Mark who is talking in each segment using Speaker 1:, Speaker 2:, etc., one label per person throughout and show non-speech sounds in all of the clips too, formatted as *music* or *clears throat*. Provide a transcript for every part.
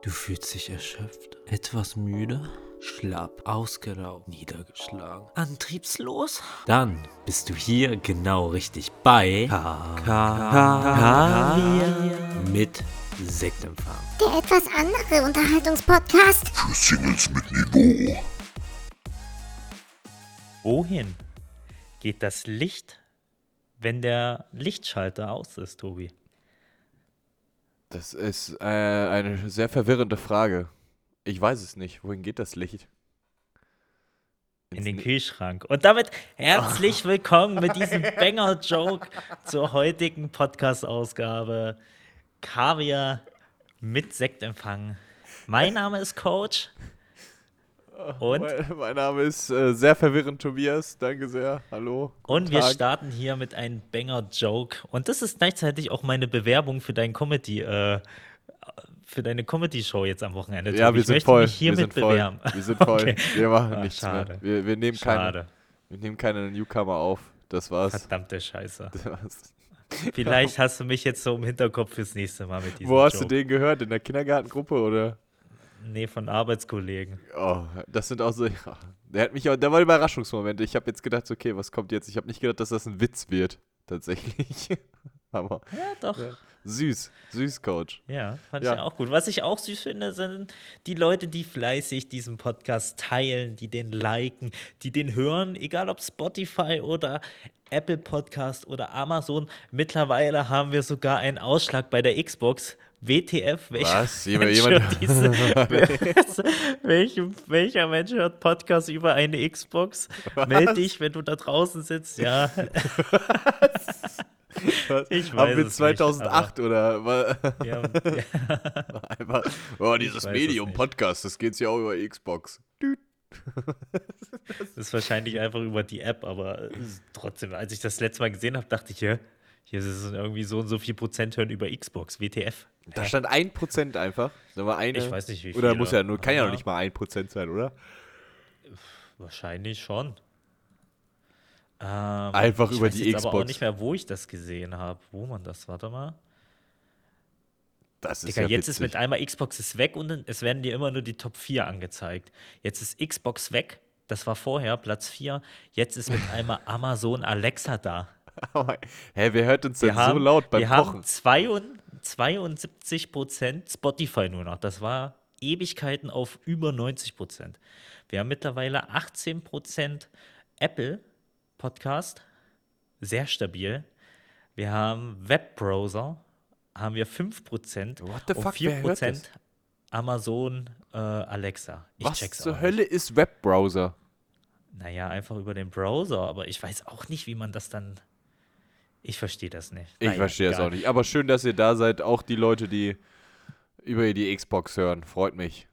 Speaker 1: Du fühlst dich erschöpft, etwas müde, schlapp, ausgelaugt, niedergeschlagen, antriebslos? Dann bist du hier genau richtig bei K K mit Sektempfang.
Speaker 2: Der etwas andere Unterhaltungspodcast.
Speaker 3: Für Singles mit Niveau.
Speaker 4: Wohin geht das Licht, wenn der Lichtschalter aus ist, Tobi?
Speaker 5: Das ist äh, eine sehr verwirrende Frage. Ich weiß es nicht. Wohin geht das Licht?
Speaker 4: In den Kühlschrank. Und damit herzlich *laughs* willkommen mit diesem Banger-Joke zur heutigen Podcast-Ausgabe. Kaviar mit Sektempfang. Mein Name ist Coach. Und,
Speaker 5: Mein, mein Name ist äh, sehr verwirrend Tobias. Danke sehr. Hallo.
Speaker 4: und wir
Speaker 5: Tag.
Speaker 4: starten hier mit einem Banger-Joke. Und das ist gleichzeitig auch meine Bewerbung für dein Comedy, äh, für deine Comedy-Show jetzt am Wochenende.
Speaker 5: Ja, wir
Speaker 4: ich
Speaker 5: sind
Speaker 4: möchte
Speaker 5: voll.
Speaker 4: mich hiermit bewerben.
Speaker 5: Wir sind voll. *laughs*
Speaker 4: Okay.
Speaker 5: Wir machen
Speaker 4: Ah,
Speaker 5: nichts
Speaker 4: schade.
Speaker 5: mehr. Wir, wir, nehmen keine,
Speaker 4: Schade.
Speaker 5: wir nehmen keine Newcomer auf. Das war's.
Speaker 4: Verdammte Scheiße.
Speaker 5: Das war's. *laughs*
Speaker 4: Vielleicht hast du mich jetzt so im Hinterkopf fürs nächste Mal mit diesem
Speaker 5: Wo hast
Speaker 4: Joke.
Speaker 5: du den gehört? In der Kindergartengruppe oder?
Speaker 4: Nee, von Arbeitskollegen.
Speaker 5: Oh, das sind auch so. *laughs* Ja. Der hat mich auch, der war ein Überraschungsmoment. Ich habe jetzt gedacht, okay, was kommt jetzt? Ich habe nicht gedacht, dass das ein Witz wird. Tatsächlich. *laughs* Aber
Speaker 4: Ja, doch.
Speaker 5: Ja. süß. Süß, Coach.
Speaker 4: Ja, fand
Speaker 5: Ja.
Speaker 4: ich auch gut. Was ich auch süß finde, sind die Leute, die fleißig diesen Podcast teilen, die den liken, die den hören, egal ob Spotify oder Apple Podcast oder Amazon. Mittlerweile haben wir sogar einen Ausschlag bei der Xbox. WTF, welcher
Speaker 5: Was? Jemand-
Speaker 4: Mensch
Speaker 5: jemand-
Speaker 4: hört diese, *laughs* welcher, welcher Mensch hört Podcast über eine Xbox? Meld dich, wenn du da draußen sitzt. Ja, *laughs*
Speaker 5: Was?
Speaker 4: Ich
Speaker 5: Haben
Speaker 4: weiß
Speaker 5: wir
Speaker 4: es
Speaker 5: 2008 oder? wa-
Speaker 4: ja, ja.
Speaker 5: Einfach, oh, dieses
Speaker 4: weiß es
Speaker 5: Medium
Speaker 4: nicht.
Speaker 5: Podcast, das geht ja auch über Xbox.
Speaker 4: Das ist wahrscheinlich einfach über die App, aber trotzdem, als ich das letzte Mal gesehen habe, dachte ich, ja, hier ist es irgendwie so und so viel Prozent hören über Xbox, WTF.
Speaker 5: Da stand 1% einfach. Da war eine,
Speaker 4: Ich weiß nicht, wie
Speaker 5: Oder
Speaker 4: viele.
Speaker 5: muss ja nur, kann ja noch nicht mal 1% sein, oder?
Speaker 4: Wahrscheinlich schon. Ähm,
Speaker 5: Einfach
Speaker 4: ich
Speaker 5: über
Speaker 4: weiß
Speaker 5: die
Speaker 4: jetzt aber auch
Speaker 5: Xbox.
Speaker 4: nicht mehr, wo ich das gesehen habe. Wo man das, warte mal.
Speaker 5: Das ist
Speaker 4: Digga,
Speaker 5: ja
Speaker 4: jetzt ist mit einmal Xbox ist weg und es werden dir immer nur die Top 4 angezeigt. Jetzt ist Xbox weg. Das war vorher Platz 4. Jetzt ist mit *laughs* einmal Amazon Alexa da. *laughs*
Speaker 5: Hä, wer hört uns denn
Speaker 4: Wir
Speaker 5: so
Speaker 4: haben,
Speaker 5: laut beim
Speaker 4: wir
Speaker 5: Kochen?
Speaker 4: haben 72 Prozent Spotify nur noch. Das war Ewigkeiten auf über 90 Prozent. Wir haben mittlerweile 18 Prozent Apple Podcast, sehr stabil. Wir haben Webbrowser, haben wir 5 Prozent
Speaker 5: What the fuck,
Speaker 4: 4
Speaker 5: wer hört das?
Speaker 4: Prozent Amazon äh, Alexa. Ich
Speaker 5: Was zur
Speaker 4: auch
Speaker 5: Hölle ist Webbrowser?
Speaker 4: Nicht. Naja, einfach über den Browser, aber ich weiß auch nicht, wie man das dann. Ich verstehe das nicht.
Speaker 5: Ich
Speaker 4: Naja,
Speaker 5: verstehe das auch nicht. Aber schön, dass ihr da seid. Auch die Leute, die über die Xbox hören. Freut mich.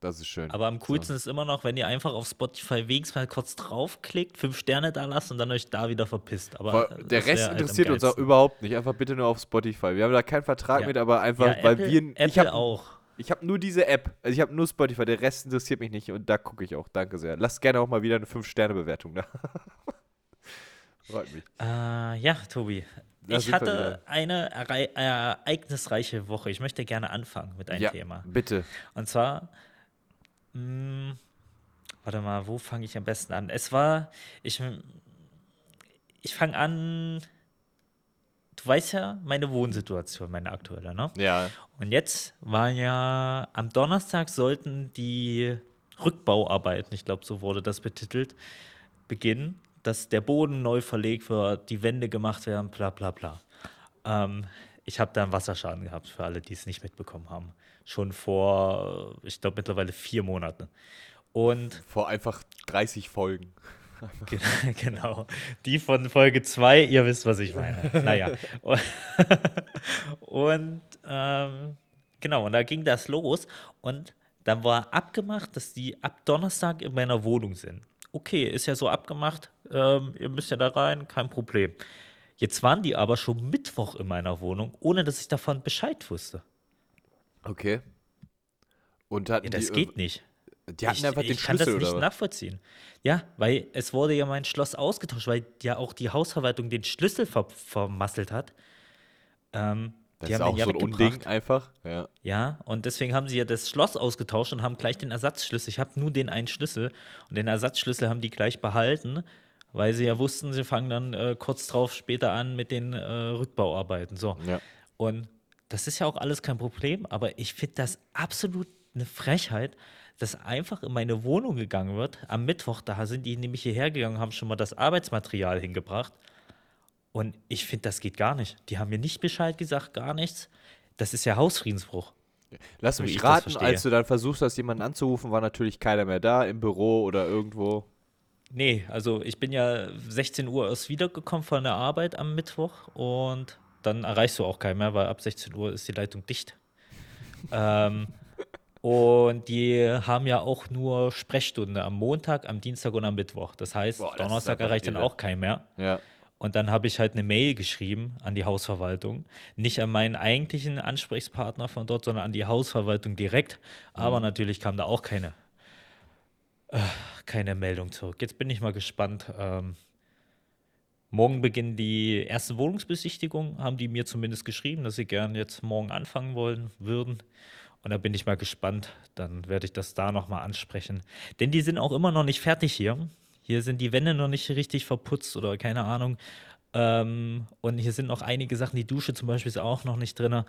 Speaker 5: Das ist schön.
Speaker 4: Aber am coolsten ist immer noch, wenn ihr einfach auf Spotify wenigstens mal kurz draufklickt, fünf Sterne da lasst und dann euch da wieder verpisst. Aber
Speaker 5: der Rest
Speaker 4: halt
Speaker 5: interessiert uns auch überhaupt nicht. Einfach bitte nur auf Spotify. Wir haben da keinen Vertrag
Speaker 4: Ja.
Speaker 5: mit, aber einfach,
Speaker 4: Ja,
Speaker 5: weil
Speaker 4: Apple,
Speaker 5: wir.
Speaker 4: Apple
Speaker 5: ich habe
Speaker 4: auch.
Speaker 5: ich hab nur diese App. Also ich habe nur Spotify. Der Rest interessiert mich nicht und da gucke ich auch. Danke sehr. Lasst gerne auch mal wieder eine 5-Sterne-Bewertung da. *laughs* Freut mich.
Speaker 4: Äh, ja, Tobi.
Speaker 5: Da
Speaker 4: ich hatte eine erei- ereignisreiche Woche. Ich möchte gerne anfangen mit einem
Speaker 5: ja,
Speaker 4: Thema.
Speaker 5: bitte.
Speaker 4: Und zwar, mh, warte mal, wo fange ich am besten an? Es war, ich, ich fange an, du weißt ja, meine Wohnsituation, meine aktuelle, ne?
Speaker 5: Ja.
Speaker 4: Und jetzt war ja, am Donnerstag sollten die Rückbauarbeiten, ich glaube, so wurde das betitelt, beginnen, dass der Boden neu verlegt wird, die Wände gemacht werden, bla bla bla. Ähm, ich habe da einen Wasserschaden gehabt, für alle, die es nicht mitbekommen haben. Schon vor, ich glaube, mittlerweile vier Monaten. Und
Speaker 5: Vor einfach 30 Folgen. *laughs*
Speaker 4: Ge- Genau. Die von Folge 2, ihr wisst, was ich meine. Naja. Und, *laughs* und ähm, genau, und da ging das los. Und dann war abgemacht, dass die ab Donnerstag in meiner Wohnung sind. Okay, ist ja so abgemacht, ähm, ihr müsst ja da rein, kein Problem. Jetzt waren die aber schon Mittwoch in meiner Wohnung, ohne dass ich davon Bescheid wusste.
Speaker 5: Okay. Und hatten
Speaker 4: Ja, das
Speaker 5: die,
Speaker 4: geht nicht.
Speaker 5: Die hatten
Speaker 4: ich,
Speaker 5: einfach den
Speaker 4: ich kann das
Speaker 5: Schlüssel
Speaker 4: nicht nachvollziehen. Ja, weil es wurde ja mein Schloss ausgetauscht, weil ja auch die Hausverwaltung den Schlüssel ver vermasselt hat. Ähm,
Speaker 5: Das
Speaker 4: Die
Speaker 5: ist auch
Speaker 4: ja
Speaker 5: so ein Unding einfach. Ja.
Speaker 4: Ja, und deswegen haben sie ja das Schloss ausgetauscht und haben gleich den Ersatzschlüssel. Ich habe nur den einen Schlüssel und den Ersatzschlüssel haben die gleich behalten, weil sie ja wussten, sie fangen dann äh, kurz drauf später an mit den äh, Rückbauarbeiten. So.
Speaker 5: Ja.
Speaker 4: Und das ist ja auch alles kein Problem, aber ich finde das absolut eine Frechheit, dass einfach in meine Wohnung gegangen wird. Am Mittwoch, da sind die nämlich hierher gegangen, haben schon mal das Arbeitsmaterial hingebracht. Und ich finde, das geht gar nicht. Die haben mir nicht Bescheid gesagt, gar nichts. Das ist ja Hausfriedensbruch.
Speaker 5: Lass
Speaker 4: So
Speaker 5: mich raten, als du dann versuchst hast, jemanden anzurufen, war natürlich keiner mehr da, im Büro oder irgendwo.
Speaker 4: Nee, also ich bin ja 16 Uhr erst wiedergekommen von der Arbeit am Mittwoch und dann erreichst du auch keinen mehr, weil ab 16 Uhr ist die Leitung dicht. *laughs* ähm, und die haben ja auch nur Sprechstunde am Montag, am Dienstag und am Mittwoch. Das heißt,
Speaker 5: Boah, das
Speaker 4: Donnerstag erreicht dann auch keinen mehr.
Speaker 5: Ja.
Speaker 4: Und dann habe ich halt eine Mail geschrieben an die Hausverwaltung. Nicht an meinen eigentlichen Ansprechpartner von dort, sondern an die Hausverwaltung direkt. Aber natürlich kam da auch keine, äh, keine Meldung zurück. Jetzt bin ich mal gespannt. Ähm, morgen beginnen die erste Wohnungsbesichtigung, haben die mir zumindest geschrieben, dass sie gern jetzt morgen anfangen wollen würden. Und da bin ich mal gespannt. Dann werde ich das da nochmal ansprechen. Denn die sind auch immer noch nicht fertig hier. Hier sind die Wände noch nicht richtig verputzt oder keine Ahnung. Ähm, und hier sind noch einige Sachen. Die Dusche zum Beispiel ist auch noch nicht drin.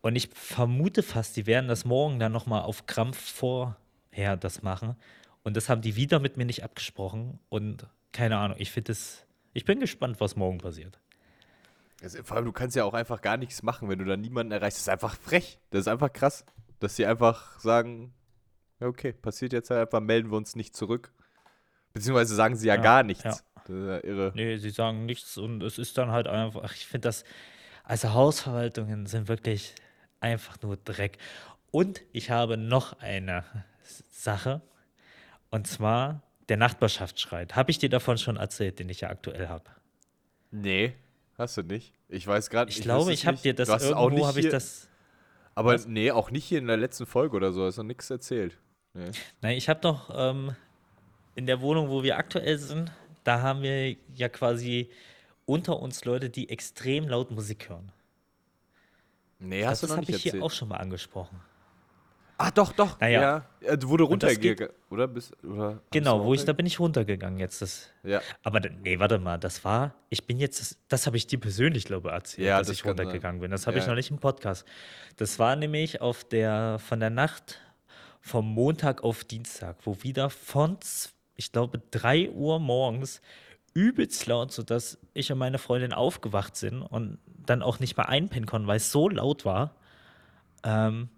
Speaker 4: Und ich vermute fast, die werden das morgen dann nochmal auf Krampf vorher das machen. Und das haben die wieder mit mir nicht abgesprochen. Und keine Ahnung, ich finde es. Ich bin gespannt, was morgen passiert.
Speaker 5: Also, vor allem, du kannst ja auch einfach gar nichts machen, wenn du dann niemanden erreichst. Das ist einfach frech. Das ist einfach krass. Dass sie einfach sagen, okay, passiert jetzt halt einfach, melden wir uns nicht zurück. Beziehungsweise sagen sie ja,
Speaker 4: Ja,
Speaker 5: gar nichts.
Speaker 4: ja.
Speaker 5: Das ist ja irre.
Speaker 4: Nee, sie sagen nichts und es ist dann halt einfach, ich finde das, also Hausverwaltungen sind wirklich einfach nur Dreck. Und ich habe noch eine Sache und zwar der Nachbarschaftsstreit. Habe ich dir davon schon erzählt, den ich ja aktuell habe?
Speaker 5: Nee, hast du nicht. Ich weiß gerade
Speaker 4: Ich, glaube, ich habe dir das irgendwo,
Speaker 5: nicht
Speaker 4: habe ich das,
Speaker 5: Aber
Speaker 4: Was?
Speaker 5: nee, auch nicht hier in der letzten Folge oder so. Hast du nichts erzählt. Nee.
Speaker 4: nein, ich habe doch ähm, in der Wohnung, wo wir aktuell sind, da haben wir ja quasi unter uns Leute, die extrem laut Musik hören.
Speaker 5: Nee, hast
Speaker 4: das
Speaker 5: du noch
Speaker 4: habe
Speaker 5: nicht
Speaker 4: ich hier
Speaker 5: erzählt.
Speaker 4: auch schon mal angesprochen.
Speaker 5: Ah, doch, doch.
Speaker 4: Naja.
Speaker 5: Ja. ja. Du
Speaker 4: das
Speaker 5: runtergegangen, oder? Oder
Speaker 4: Genau, wo ich, da bin ich runtergegangen jetzt. Das,
Speaker 5: Ja.
Speaker 4: aber nee, warte mal, das war, ich bin jetzt, das, das habe ich dir persönlich, glaube ich, erzählt,
Speaker 5: Ja,
Speaker 4: dass
Speaker 5: das
Speaker 4: ich
Speaker 5: kann sein.
Speaker 4: runtergegangen bin. Das habe ich
Speaker 5: Ja.
Speaker 4: noch nicht im Podcast. Das war nämlich auf der, von der Nacht vom Montag auf Dienstag, wo wieder von, ich glaube, 3 Uhr morgens übelst laut, sodass ich und meine Freundin aufgewacht sind und dann auch nicht mehr einpennen konnten, weil es so laut war. Ähm,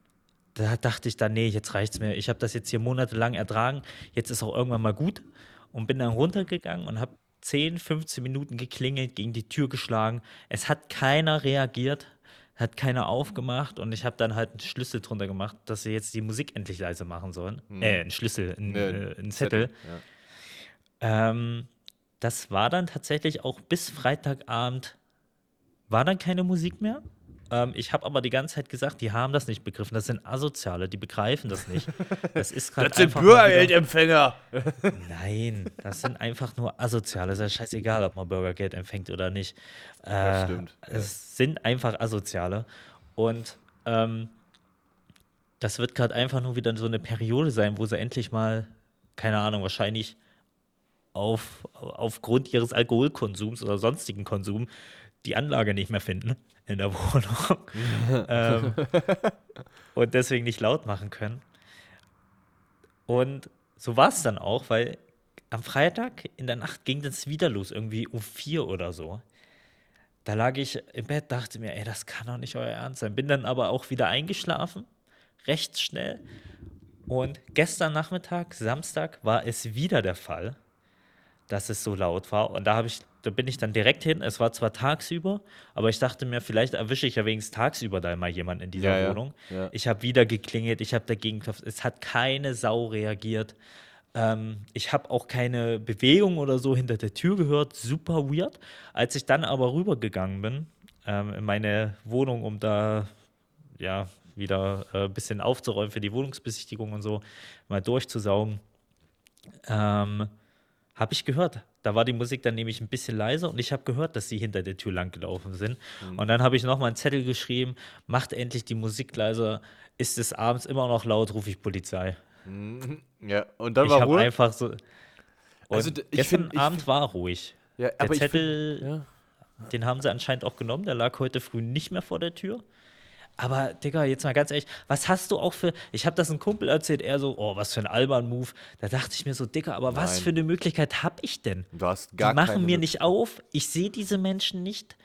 Speaker 4: da dachte ich dann, nee, jetzt reicht's mir. Ich habe das jetzt hier monatelang ertragen. Jetzt ist auch irgendwann mal gut. Und bin dann runtergegangen und habe 10, 15 Minuten geklingelt, gegen die Tür geschlagen. Es hat keiner reagiert, hat keiner aufgemacht. Und ich habe dann halt einen Schlüssel drunter gemacht, dass sie jetzt die Musik endlich leise machen sollen. Äh, einen Schlüssel, einen,
Speaker 5: Nee,
Speaker 4: äh, einen Zettel.
Speaker 5: Ja.
Speaker 4: Ähm, das war dann tatsächlich auch bis Freitagabend, war dann keine Musik mehr. Ähm, ich habe aber die ganze Zeit gesagt, die haben das nicht begriffen. Das sind Asoziale, die begreifen das nicht. Das ist
Speaker 5: Das sind Bürgergeldempfänger.
Speaker 4: Nein, das sind einfach nur Asoziale. Es ist ja scheißegal, ob man Bürgergeld empfängt oder nicht. Äh,
Speaker 5: Das stimmt.
Speaker 4: Es sind einfach Asoziale. Und ähm, das wird gerade einfach nur wieder so eine Periode sein, wo sie endlich mal, keine Ahnung, wahrscheinlich auf, aufgrund ihres Alkoholkonsums oder sonstigen Konsum die Anlage nicht mehr finden in der *laughs* Wohnung ähm, *laughs* und deswegen nicht laut machen können. Und so war es dann auch, weil am Freitag in der Nacht ging das wieder los, irgendwie um vier oder so. Da lag ich im Bett, dachte mir, ey, das kann doch nicht euer Ernst sein. Bin dann aber auch wieder eingeschlafen, recht schnell. Und gestern Nachmittag, Samstag, war es wieder der Fall, dass es so laut war. Und da habe ich, da bin ich dann direkt hin. Es war zwar tagsüber, aber ich dachte mir, vielleicht erwische ich ja wenigstens tagsüber da mal jemanden in dieser
Speaker 5: Ja,
Speaker 4: Wohnung.
Speaker 5: ja.
Speaker 4: Ich habe wieder geklingelt, ich habe dagegen geklopft. Es hat keine Sau reagiert. Ähm, ich habe auch keine Bewegung oder so hinter der Tür gehört. Super weird. Als ich dann aber rübergegangen bin ähm, in meine Wohnung, um da ja wieder äh, ein bisschen aufzuräumen für die Wohnungsbesichtigung und so, mal durchzusaugen, ähm, Habe ich gehört. Da war die Musik dann nämlich ein bisschen leiser und ich habe gehört, dass sie hinter der Tür langgelaufen sind.
Speaker 5: Mhm.
Speaker 4: Und dann habe ich nochmal einen Zettel geschrieben, macht endlich die Musik leiser. Ist es abends immer noch laut, rufe ich Polizei.
Speaker 5: Ja, und dann
Speaker 4: Ich
Speaker 5: war
Speaker 4: habe
Speaker 5: Ruhe.
Speaker 4: einfach so.
Speaker 5: Also, d- ich
Speaker 4: gestern
Speaker 5: find- ich
Speaker 4: Abend war ruhig.
Speaker 5: ja,
Speaker 4: Der Zettel,
Speaker 5: find, ja.
Speaker 4: den haben sie anscheinend auch genommen. Der lag heute früh nicht mehr vor der Tür. Aber, Digga, jetzt mal ganz ehrlich, was hast du auch für. Ich habe das einem Kumpel erzählt, er so, oh, was für ein Alban-Move. Da dachte ich mir so, Digga, aber was
Speaker 5: Nein.
Speaker 4: für eine Möglichkeit habe ich denn?
Speaker 5: Du hast
Speaker 4: Die
Speaker 5: gar
Speaker 4: machen
Speaker 5: keine
Speaker 4: mir nicht auf. Ich sehe diese Menschen nicht.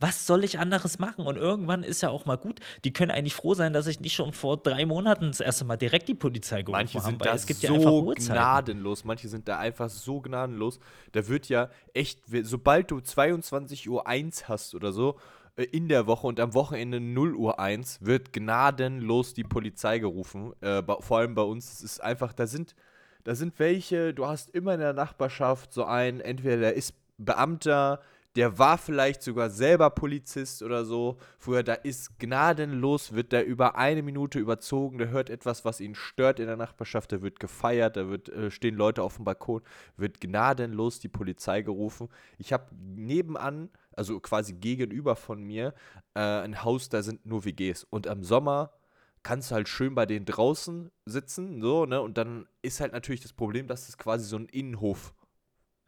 Speaker 4: Was soll ich anderes machen? Und irgendwann ist ja auch mal gut. Die können eigentlich froh sein, dass ich nicht schon vor drei Monaten das erste Mal direkt die Polizei gerufen
Speaker 5: Manche
Speaker 4: habe.
Speaker 5: sind
Speaker 4: weil
Speaker 5: da
Speaker 4: es gibt ja einfach
Speaker 5: so
Speaker 4: Uhrzeiten.
Speaker 5: gnadenlos, manche sind da einfach so gnadenlos. Da wird ja echt, sobald du 22 Uhr 1 hast oder so in der Woche und am Wochenende 0 Uhr 1, wird gnadenlos die Polizei gerufen. Äh, vor allem bei uns, es ist einfach, da sind, da sind welche, du hast immer in der Nachbarschaft so einen, entweder der ist Beamter, der war vielleicht sogar selber Polizist oder so. Früher, da ist gnadenlos, wird der über eine Minute überzogen, der hört etwas, was ihn stört in der Nachbarschaft, da wird gefeiert, da wird, äh, stehen Leute auf dem Balkon, wird gnadenlos die Polizei gerufen. Ich habe nebenan, also quasi gegenüber von mir, äh, ein Haus, da sind nur WGs. Und am Sommer kannst du halt schön bei denen draußen sitzen, so, ne? Und dann ist halt natürlich das Problem, dass es quasi so ein Innenhof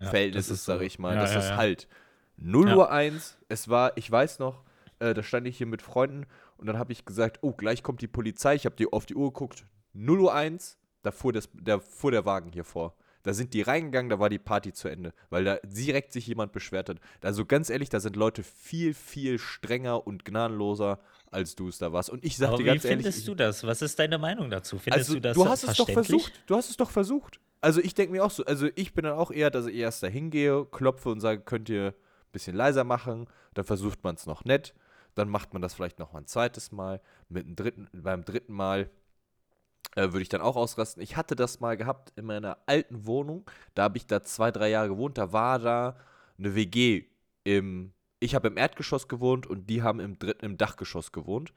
Speaker 4: Ja, das
Speaker 5: ist, sag
Speaker 4: so.
Speaker 5: ich mal.
Speaker 4: Ja,
Speaker 5: das
Speaker 4: ja,
Speaker 5: ist halt 0
Speaker 4: Ja.
Speaker 5: Uhr 1. Es war, ich weiß noch, äh, da stand ich hier mit Freunden und dann habe ich gesagt, oh, gleich kommt die Polizei. Ich habe die auf die Uhr geguckt. 0 Uhr 1, da fuhr, das, da fuhr der Wagen hier vor. Da sind die reingegangen, da war die Party zu Ende, weil da direkt sich jemand beschwert hat. Also ganz ehrlich, da sind Leute viel, viel strenger und gnadenloser, als du es da warst. Und ich sag dir
Speaker 4: wie
Speaker 5: ganz
Speaker 4: findest
Speaker 5: ehrlich,
Speaker 4: du das? Was ist deine Meinung dazu? Findest
Speaker 5: also,
Speaker 4: du das
Speaker 5: du hast es doch versucht. Du hast es doch versucht. Also ich denke mir auch so, also ich bin dann auch eher, dass ich erst da hingehe, klopfe und sage, könnt ihr ein bisschen leiser machen. Dann versucht man es noch nett. Dann macht man das vielleicht noch mal ein zweites Mal. Mit dem dritten, beim dritten Mal äh, würde ich dann auch ausrasten. Ich hatte das mal gehabt in meiner alten Wohnung. Da habe ich da zwei, drei Jahre gewohnt. Da war da eine WG im. Ich habe im Erdgeschoss gewohnt und die haben im dritten, im Dachgeschoss gewohnt.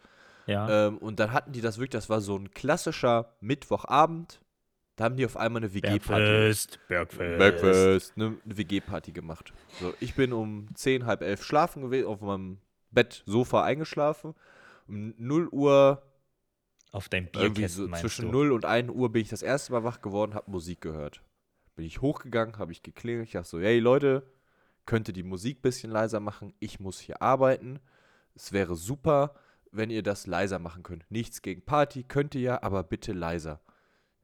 Speaker 4: Ja.
Speaker 5: Ähm, und dann hatten die das wirklich, das war so ein klassischer Mittwochabend. Da haben die auf einmal eine WG-Party.
Speaker 4: Bergfest, Bergfest.
Speaker 5: Breakfast, eine, eine WG-Party gemacht. So, ich bin um 10, halb elf schlafen gewesen, auf meinem Bett, Sofa eingeschlafen. Um 0 Uhr,
Speaker 4: Auf dein
Speaker 5: irgendwie
Speaker 4: Bierkästen,
Speaker 5: so zwischen
Speaker 4: du?
Speaker 5: 0 und 1 Uhr bin ich das erste Mal wach geworden, habe Musik gehört. Bin ich hochgegangen, habe ich geklingelt, ich dachte so, hey Leute, könnt ihr die Musik ein bisschen leiser machen? Ich muss hier arbeiten. Es wäre super, wenn ihr das leiser machen könnt. Nichts gegen Party, könnt ihr ja, aber bitte leiser.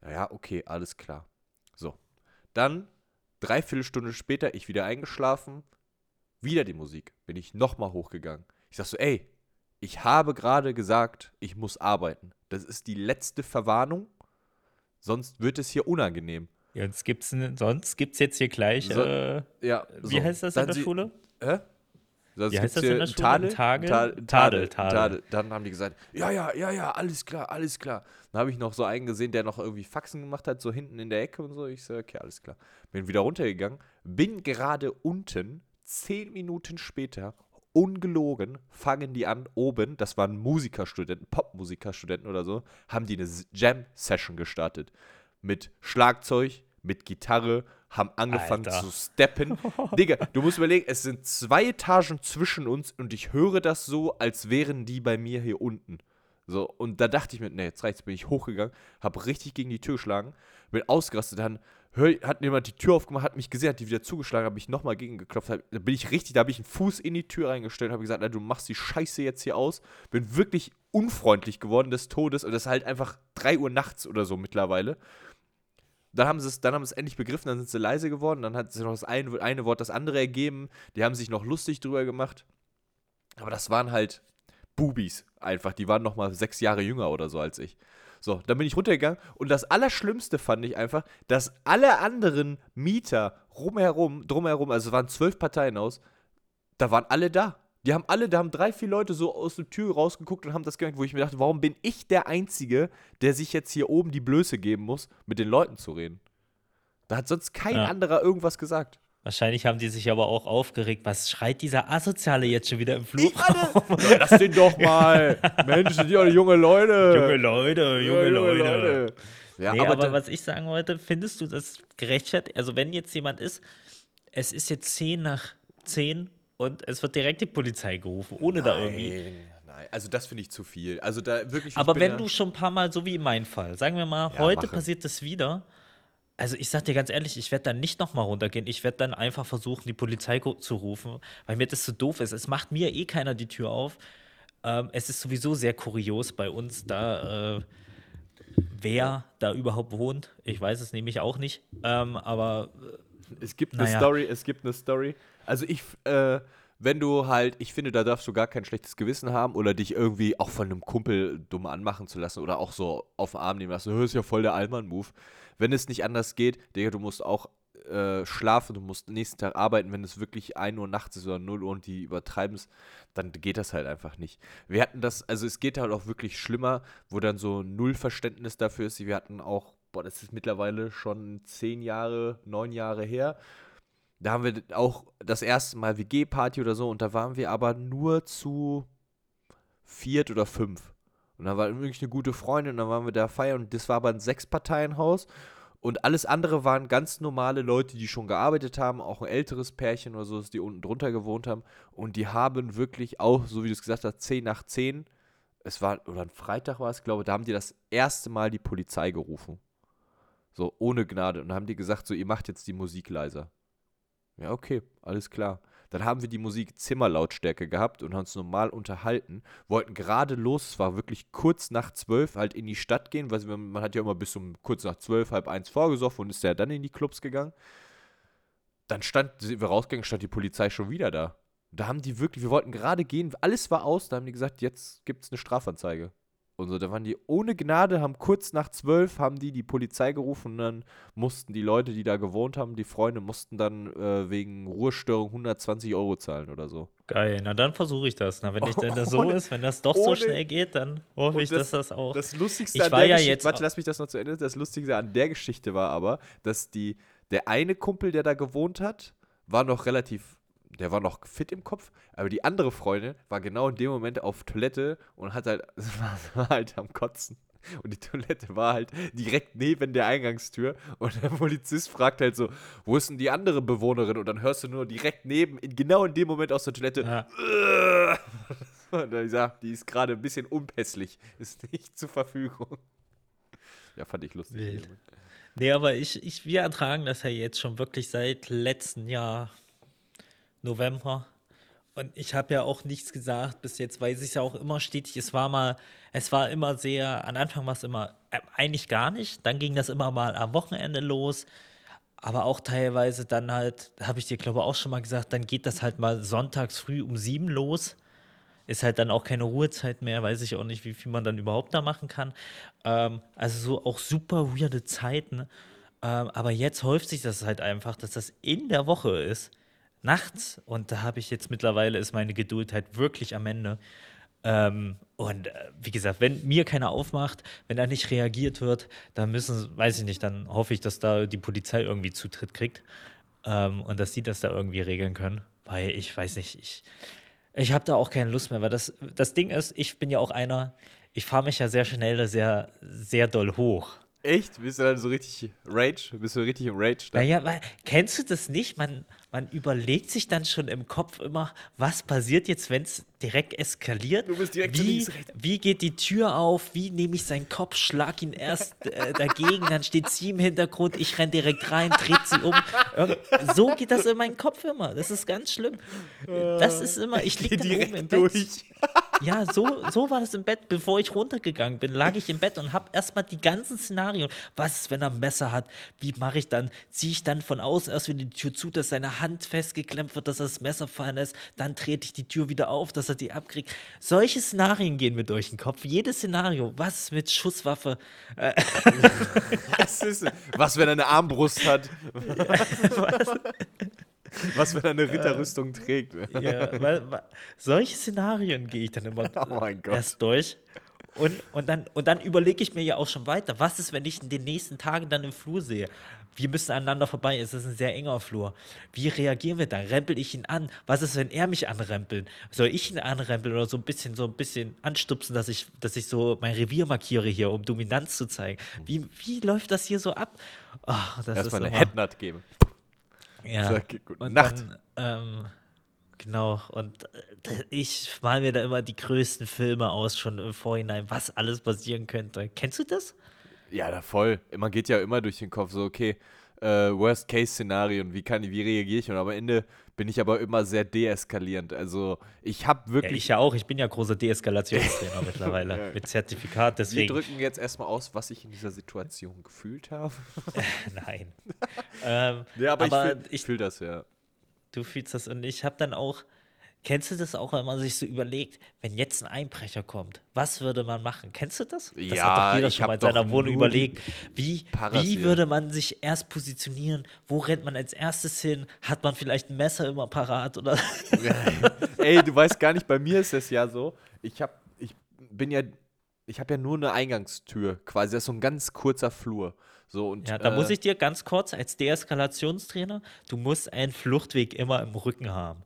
Speaker 5: Ja, ja, okay, alles klar. So. Dann, dreiviertel Stunde später, ich wieder eingeschlafen, wieder die Musik. Bin ich nochmal hochgegangen. Ich sag so, ey, ich habe gerade gesagt, ich muss arbeiten. Das ist die letzte Verwarnung. Sonst wird es hier unangenehm.
Speaker 4: Gibt's, n- sonst gibt es jetzt hier gleich.
Speaker 5: So,
Speaker 4: äh,
Speaker 5: Ja,
Speaker 4: wie heißt das in
Speaker 5: Dann
Speaker 4: der
Speaker 5: sie-
Speaker 4: Schule?
Speaker 5: Hä? Sonst
Speaker 4: Wie heißt
Speaker 5: gibt's
Speaker 4: das in der Schule?
Speaker 5: Tadel?
Speaker 4: Tadel,
Speaker 5: Tadel,
Speaker 4: Tadel.
Speaker 5: Tadel. Dann haben die gesagt, ja, ja, ja, ja, alles klar, alles klar. Dann habe ich noch so einen gesehen, der noch irgendwie Faxen gemacht hat, so hinten in der Ecke und so. Ich so, okay, alles klar. Bin wieder runtergegangen, bin gerade unten, zehn Minuten später, ungelogen, fangen die an, oben, das waren Musikerstudenten, Popmusikerstudenten oder so, haben die eine Jam-Session gestartet. Mit Schlagzeug, mit Gitarre, haben angefangen
Speaker 4: Alter.
Speaker 5: zu steppen. *laughs* Digga, du musst überlegen, es sind zwei Etagen zwischen uns und ich höre das so, als wären die bei mir hier unten. So, und da dachte ich mir, nee, jetzt reicht's, bin ich hochgegangen, hab richtig gegen die Tür geschlagen, bin ausgerastet, dann hör, hat jemand die Tür aufgemacht, hat mich gesehen, hat die wieder zugeschlagen, habe ich nochmal gegengeklopft, hab, da bin ich richtig, da habe ich einen Fuß in die Tür reingestellt, habe gesagt, na, du machst die Scheiße jetzt hier aus, bin wirklich unfreundlich geworden des Todes und das ist halt einfach 3 Uhr nachts oder so mittlerweile. Dann haben sie es, dann haben es endlich begriffen, dann sind sie leise geworden, dann hat sich noch das eine, eine Wort das andere ergeben, die haben sich noch lustig drüber gemacht. Aber das waren halt Bubis einfach, die waren noch mal sechs Jahre jünger oder so als ich. So, dann bin ich runtergegangen und das Allerschlimmste fand ich einfach, dass alle anderen Mieter rumherum, drumherum, also es waren zwölf Parteien aus, da waren alle da. Die haben alle, da haben drei, vier Leute so aus der Tür rausgeguckt und haben das gemerkt, wo ich mir dachte, warum bin ich der Einzige, der sich jetzt hier oben die Blöße geben muss, mit den Leuten zu reden? Da hat sonst kein
Speaker 4: Ja.
Speaker 5: anderer irgendwas gesagt.
Speaker 4: Wahrscheinlich haben die sich aber auch aufgeregt. Was schreit dieser Asoziale jetzt schon wieder im Flur?
Speaker 5: Lass den doch *laughs* mal. Mensch, sind ja junge Leute.
Speaker 4: junge Leute, junge,
Speaker 5: Ja,
Speaker 4: Leute.
Speaker 5: Ja,
Speaker 4: nee,
Speaker 5: aber
Speaker 4: aber, was ich sagen wollte, findest du das gerechtfertigt? Also, wenn jetzt jemand ist, es ist jetzt 10 nach 10 und es wird direkt die Polizei gerufen, ohne da irgendwie.
Speaker 5: Nein, nein, also das finde ich zu viel. Also da wirklich. ich
Speaker 4: Aber wenn du schon ein paar Mal, so wie in meinem Fall, sagen wir mal,
Speaker 5: Ja,
Speaker 4: heute
Speaker 5: mache.
Speaker 4: passiert das wieder. Also ich sag dir ganz ehrlich, ich werde dann nicht nochmal runtergehen. Ich werde dann einfach versuchen, die Polizei gu- zu rufen, weil mir das so doof ist. Es macht mir eh keiner die Tür auf. Ähm, es ist sowieso sehr kurios bei uns, da äh, wer da überhaupt wohnt. Ich weiß es nämlich auch nicht. Ähm, aber
Speaker 5: Es gibt eine
Speaker 4: Naja.
Speaker 5: Story, es gibt eine Story. Also ich, äh, wenn du halt, ich finde, da darfst du gar kein schlechtes Gewissen haben oder dich irgendwie auch von einem Kumpel dumm anmachen zu lassen oder auch so auf den Arm nehmen lassen. Das ist ja voll der Allmann-Move. Wenn es nicht anders geht, Digga, du musst auch äh, schlafen, du musst nächsten Tag arbeiten. Wenn es wirklich 1 Uhr nachts ist oder 0 Uhr und die übertreiben es, dann geht das halt einfach nicht. Wir hatten das, also es geht halt auch wirklich schlimmer, wo dann so null Verständnis dafür ist. Wir hatten auch, boah, das ist mittlerweile schon zehn Jahre, neun Jahre her. Da haben wir auch das erste Mal WG-Party oder so und da waren wir aber nur zu viert oder fünf. Und da war wirklich eine gute Freundin und dann waren wir da feiern und das war aber ein Sechsparteienhaus und alles andere waren ganz normale Leute, die schon gearbeitet haben, auch ein älteres Pärchen oder so, die unten drunter gewohnt haben und die haben wirklich auch, so wie du es gesagt hast, 10 nach 10, es war, oder ein Freitag war es, glaube ich, da haben die das erste Mal die Polizei gerufen. So, ohne Gnade. Und haben die gesagt, so, ihr macht jetzt die Musik leiser. Ja, okay, alles klar. Dann haben wir die Musik Zimmerlautstärke gehabt und haben uns normal unterhalten. Wollten gerade los, es war wirklich kurz nach zwölf, halt in die Stadt gehen, weil man hat ja immer bis um kurz nach zwölf, halb eins vorgesoffen und ist ja dann in die Clubs gegangen. Dann stand, sind wir rausgegangen, stand die Polizei schon wieder da. Da haben die wirklich, wir wollten gerade gehen, alles war aus, da haben die gesagt, jetzt gibt es eine Strafanzeige. Und so, da waren die ohne Gnade, haben kurz nach zwölf, haben die die Polizei gerufen und dann mussten die Leute, die da gewohnt haben, die Freunde, mussten dann äh, wegen Ruhestörung 120 Euro zahlen oder so.
Speaker 4: geil, na dann versuche ich das. Na, wenn ich denn das *laughs* so ist, wenn das doch so schnell geht, dann hoffe ich, dass das auch.
Speaker 5: Das Lustigste
Speaker 4: Ich
Speaker 5: an
Speaker 4: war
Speaker 5: der
Speaker 4: ja
Speaker 5: Geschichte,
Speaker 4: jetzt
Speaker 5: warte, lass mich das noch zu Ende. Das Lustigste an der Geschichte war aber, dass die, der eine Kumpel, der da gewohnt hat, war noch relativ, der war noch fit im Kopf, aber die andere Freundin war genau in dem Moment auf Toilette und hat halt, *laughs* war halt am Kotzen. Und die Toilette war halt direkt neben der Eingangstür. Und der Polizist fragt halt so, wo ist denn die andere Bewohnerin? Und dann hörst du nur direkt neben, in, genau in dem Moment aus der Toilette,
Speaker 4: Ja. *laughs*
Speaker 5: und dann gesagt, die ist gerade ein bisschen unpässlich, ist nicht zur Verfügung. Ja, fand ich lustig.
Speaker 4: Wild. Nee, aber ich, ich, wir ertragen das ja jetzt schon wirklich seit letzten Jahr November. Und ich habe ja auch nichts gesagt bis jetzt, weil ist ja auch immer stetig. Es war mal, es war immer sehr, am Anfang war es immer äh, eigentlich gar nicht. Dann ging das immer mal am Wochenende los. Aber auch teilweise dann halt, habe ich dir glaube auch schon mal gesagt, dann geht das halt mal sonntags früh um sieben los. Ist halt dann auch keine Ruhezeit mehr, weiß ich auch nicht, wie viel man dann überhaupt da machen kann. Ähm, also so auch super weirde Zeiten. Ähm, aber jetzt häuft sich das halt einfach, dass das in der Woche ist, nachts. Und da habe ich jetzt mittlerweile, ist meine Geduld halt wirklich am Ende. Ähm, und äh, wie gesagt, wenn mir keiner aufmacht, wenn da nicht reagiert wird, dann müssen, weiß ich nicht, dann hoffe ich, dass da die Polizei irgendwie Zutritt kriegt ähm, und dass die das da irgendwie regeln können. Weil ich weiß nicht, ich, ich habe da auch keine Lust mehr, weil das, das Ding ist, ich bin ja auch einer, ich fahre mich ja sehr schnell sehr, sehr doll hoch.
Speaker 5: Echt? Bist du dann so richtig Rage? Bist du richtig im Rage? Dann?
Speaker 4: Naja, weil, kennst du das nicht? Man, man überlegt sich dann schon im Kopf immer, was passiert jetzt, wenn es direkt eskaliert?
Speaker 5: Du bist direkt
Speaker 4: wie, wie geht die Tür auf? Wie nehme ich seinen Kopf, schlag ihn erst äh, dagegen, dann steht sie im Hintergrund, ich renn direkt rein, dreht sie um. So geht das in meinem Kopf immer. Das ist ganz schlimm. Das ist immer, ich liege dann oben im Bett.
Speaker 5: durch.
Speaker 4: Ja, so, so war das im Bett. Bevor ich runtergegangen bin, lag ich im Bett und habe erstmal die ganzen Szenarien. Was ist, wenn er ein Messer hat? Wie mache ich dann? Ziehe ich dann von außen erst wieder die Tür zu, dass seine Hand festgeklemmt wird, dass er das Messer fallen lässt? Dann trete ich die Tür wieder auf, dass er die abkriegt. Solche Szenarien gehen mir durch den Kopf. Jedes Szenario. Was mit Schusswaffe? *laughs*
Speaker 5: Was, ist, was, wenn er eine Armbrust hat? *laughs* was, wenn er eine Ritterrüstung trägt?
Speaker 4: Ja, weil, weil, solche Szenarien gehe ich dann immer *laughs*
Speaker 5: Oh
Speaker 4: erst durch. Und, und dann, und dann überlege ich mir ja auch schon weiter, was ist, wenn ich in den nächsten Tagen dann im Flur sehe? Wir müssen aneinander vorbei, es ist ein sehr enger Flur. Wie reagieren wir dann? Rempel ich ihn an? Was ist, wenn er mich anrempelt? Soll ich ihn anrempeln oder so ein bisschen, so ein bisschen anstupsen, dass ich, dass ich so mein Revier markiere hier, um Dominanz zu zeigen? Wie, wie läuft das hier so ab? Oh, das
Speaker 5: Erstmal
Speaker 4: ist
Speaker 5: eine Headnut geben.
Speaker 4: ja.
Speaker 5: Sag, gute Nacht.
Speaker 4: Dann, ähm, genau, und äh, ich mal mir da immer die größten Filme aus, schon im Vorhinein, was alles passieren könnte. Kennst du das?
Speaker 5: Ja, da voll. Man geht ja immer durch den Kopf, so, okay, äh, Worst-Case-Szenarien, wie kann wie reagiere ich? Und am Ende bin ich aber immer sehr deeskalierend. Also, ich habe
Speaker 4: Ja,
Speaker 5: wirklich.
Speaker 4: ich ja auch. Ich bin ja großer Deeskalationstrainer *laughs* mittlerweile
Speaker 5: Ja.
Speaker 4: mit Zertifikat.
Speaker 5: wir
Speaker 4: Deswegen.
Speaker 5: drücken jetzt erstmal aus, was ich in dieser Situation gefühlt habe. *laughs*
Speaker 4: Nein. ähm,
Speaker 5: Ja, aber,
Speaker 4: Aber
Speaker 5: ich fühle fühl das ja.
Speaker 4: du fühlst das und ich habe dann auch. Kennst du das auch, wenn man sich so überlegt, wenn jetzt ein Einbrecher kommt, was würde man machen? Kennst du das? Das
Speaker 5: Ja,
Speaker 4: hat doch jeder
Speaker 5: ich
Speaker 4: schon mal in seiner Wohnung überlegt. Wie, wie würde man sich erst positionieren? Wo rennt man als erstes hin? Hat man vielleicht ein Messer immer parat oder? *laughs*
Speaker 5: Ey, du weißt gar nicht, bei mir ist es ja so, ich hab, ich bin ja, ich habe ja nur eine Eingangstür, quasi, das ist so ein ganz kurzer Flur. So, und,
Speaker 4: Ja, da
Speaker 5: äh,
Speaker 4: muss ich dir ganz kurz als Deeskalationstrainer, du musst einen Fluchtweg immer im Rücken haben.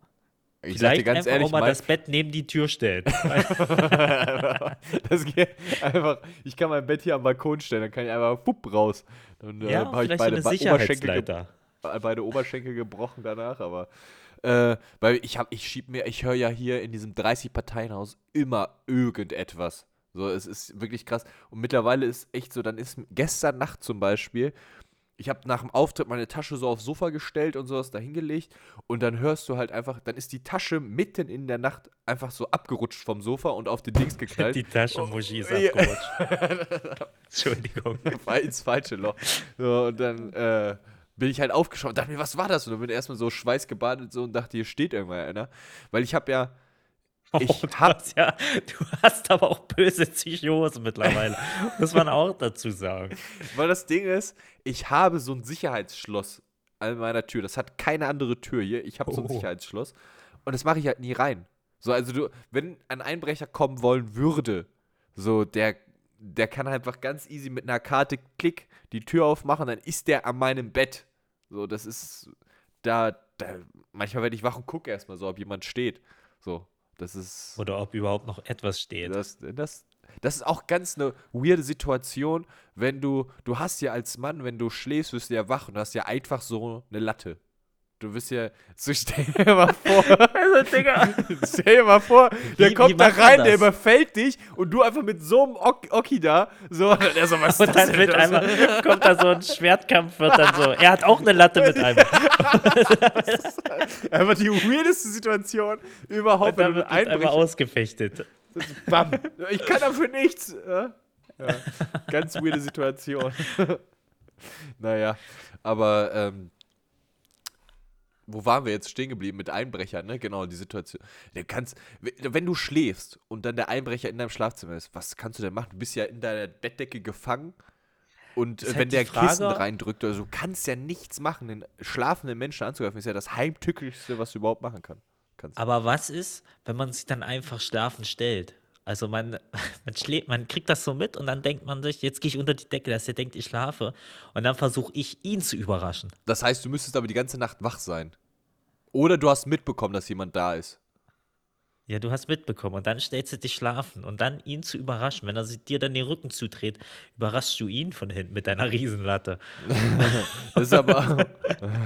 Speaker 5: Ich sag dir
Speaker 4: Vielleicht
Speaker 5: ganz
Speaker 4: einfach
Speaker 5: ehrlich,
Speaker 4: auch mal
Speaker 5: mein,
Speaker 4: das Bett neben die Tür stellen. *laughs*
Speaker 5: das geht einfach, ich kann mein Bett hier am Balkon stellen, dann kann ich einfach wupp raus. Dann äh,
Speaker 4: ja,
Speaker 5: habe ich
Speaker 4: so
Speaker 5: beide
Speaker 4: eine
Speaker 5: Ba- Oberschenkel, beide Oberschenkel gebrochen danach, aber äh, weil ich habe, ich schieb mir, ich höre ja hier in diesem 30-Parteien-Haus immer irgendetwas. So, es ist wirklich krass. Und mittlerweile ist echt so, dann ist gestern Nacht zum Beispiel, ich habe nach dem Auftritt meine Tasche so aufs Sofa gestellt und sowas da hingelegt und dann hörst du halt einfach, dann ist die Tasche mitten in der Nacht einfach so abgerutscht vom Sofa und auf den Dings *laughs* geknallt.
Speaker 4: Die Taschenmuschi ist
Speaker 5: ja.
Speaker 4: abgerutscht. *laughs* Entschuldigung.
Speaker 5: war ins falsche Loch. So, und dann äh, bin ich halt aufgeschaut und dachte mir, was war das? Und dann bin ich erstmal so schweißgebadet so und dachte, hier steht irgendwann einer. Weil ich habe ja, *laughs* ich
Speaker 4: Oh, du, hast ja, du hast aber auch böse Psychose mittlerweile. Muss man auch dazu sagen.
Speaker 5: weil das Ding ist, ich habe so ein Sicherheitsschloss an meiner Tür. Das hat keine andere Tür hier. Ich habe so ein
Speaker 4: Oh.
Speaker 5: Sicherheitsschloss. Und das mache ich halt nie rein. So, also du, wenn ein Einbrecher kommen wollen würde, so, der, der kann einfach ganz easy mit einer Karte Klick die Tür aufmachen, dann ist der an meinem Bett. So, das ist, da, da manchmal werde ich wach und gucke erstmal so, ob jemand steht. So, das ist.
Speaker 4: Oder ob überhaupt noch etwas steht.
Speaker 5: Das, das, das ist auch ganz eine weirde Situation, wenn du, du hast ja als Mann, wenn du schläfst, wirst du ja wach und hast ja einfach so eine Latte. Du wirst ja, so *laughs* stell dir mal vor, *laughs*
Speaker 4: Also, Digga. *laughs*
Speaker 5: stell dir mal vor, der
Speaker 4: Wie-
Speaker 5: kommt
Speaker 4: wie
Speaker 5: da rein, der überfällt dich und du einfach mit so einem Ok Oki da, so, *laughs* *laughs* der so, was
Speaker 4: Und dann wird einmal, kommt da so ein Schwertkampf, wird dann so. Er hat auch eine Latte mit einem.
Speaker 5: Einfach die weirdeste Situation überhaupt,
Speaker 4: Und dann wird einmal ausgefechtet.
Speaker 5: Bam. Ich kann dafür nichts. Ja? Ja. Ganz weirde Situation. naja, aber ähm, wo waren wir jetzt stehen geblieben? Mit Einbrechern, ne? Genau, die Situation. Du kannst, wenn du schläfst und dann der Einbrecher in deinem Schlafzimmer ist, was kannst du denn machen? Du bist ja in deiner Bettdecke gefangen. Und äh,
Speaker 4: halt
Speaker 5: wenn der
Speaker 4: Frage-
Speaker 5: Kissen reindrückt, also du kannst ja nichts machen. Den schlafenden Menschen anzugreifen, ist ja das heimtückischste, was du überhaupt machen kann. kannst.
Speaker 4: Aber was ist, wenn man sich dann einfach schlafen stellt? Also man, *laughs* man, schläft, man kriegt das so mit und dann denkt man sich, jetzt gehe ich unter die Decke, dass er denkt, ich schlafe. Und dann versuche ich, ihn zu überraschen.
Speaker 5: Das heißt, du müsstest aber die ganze Nacht wach sein. Oder du hast mitbekommen, dass jemand da ist.
Speaker 4: Ja, du hast mitbekommen. Und dann stellst du dich schlafen und dann ihn zu überraschen. Wenn er sich dir dann den Rücken zudreht, überraschst du ihn von hinten mit deiner Riesenlatte. *laughs*
Speaker 5: Das ist aber,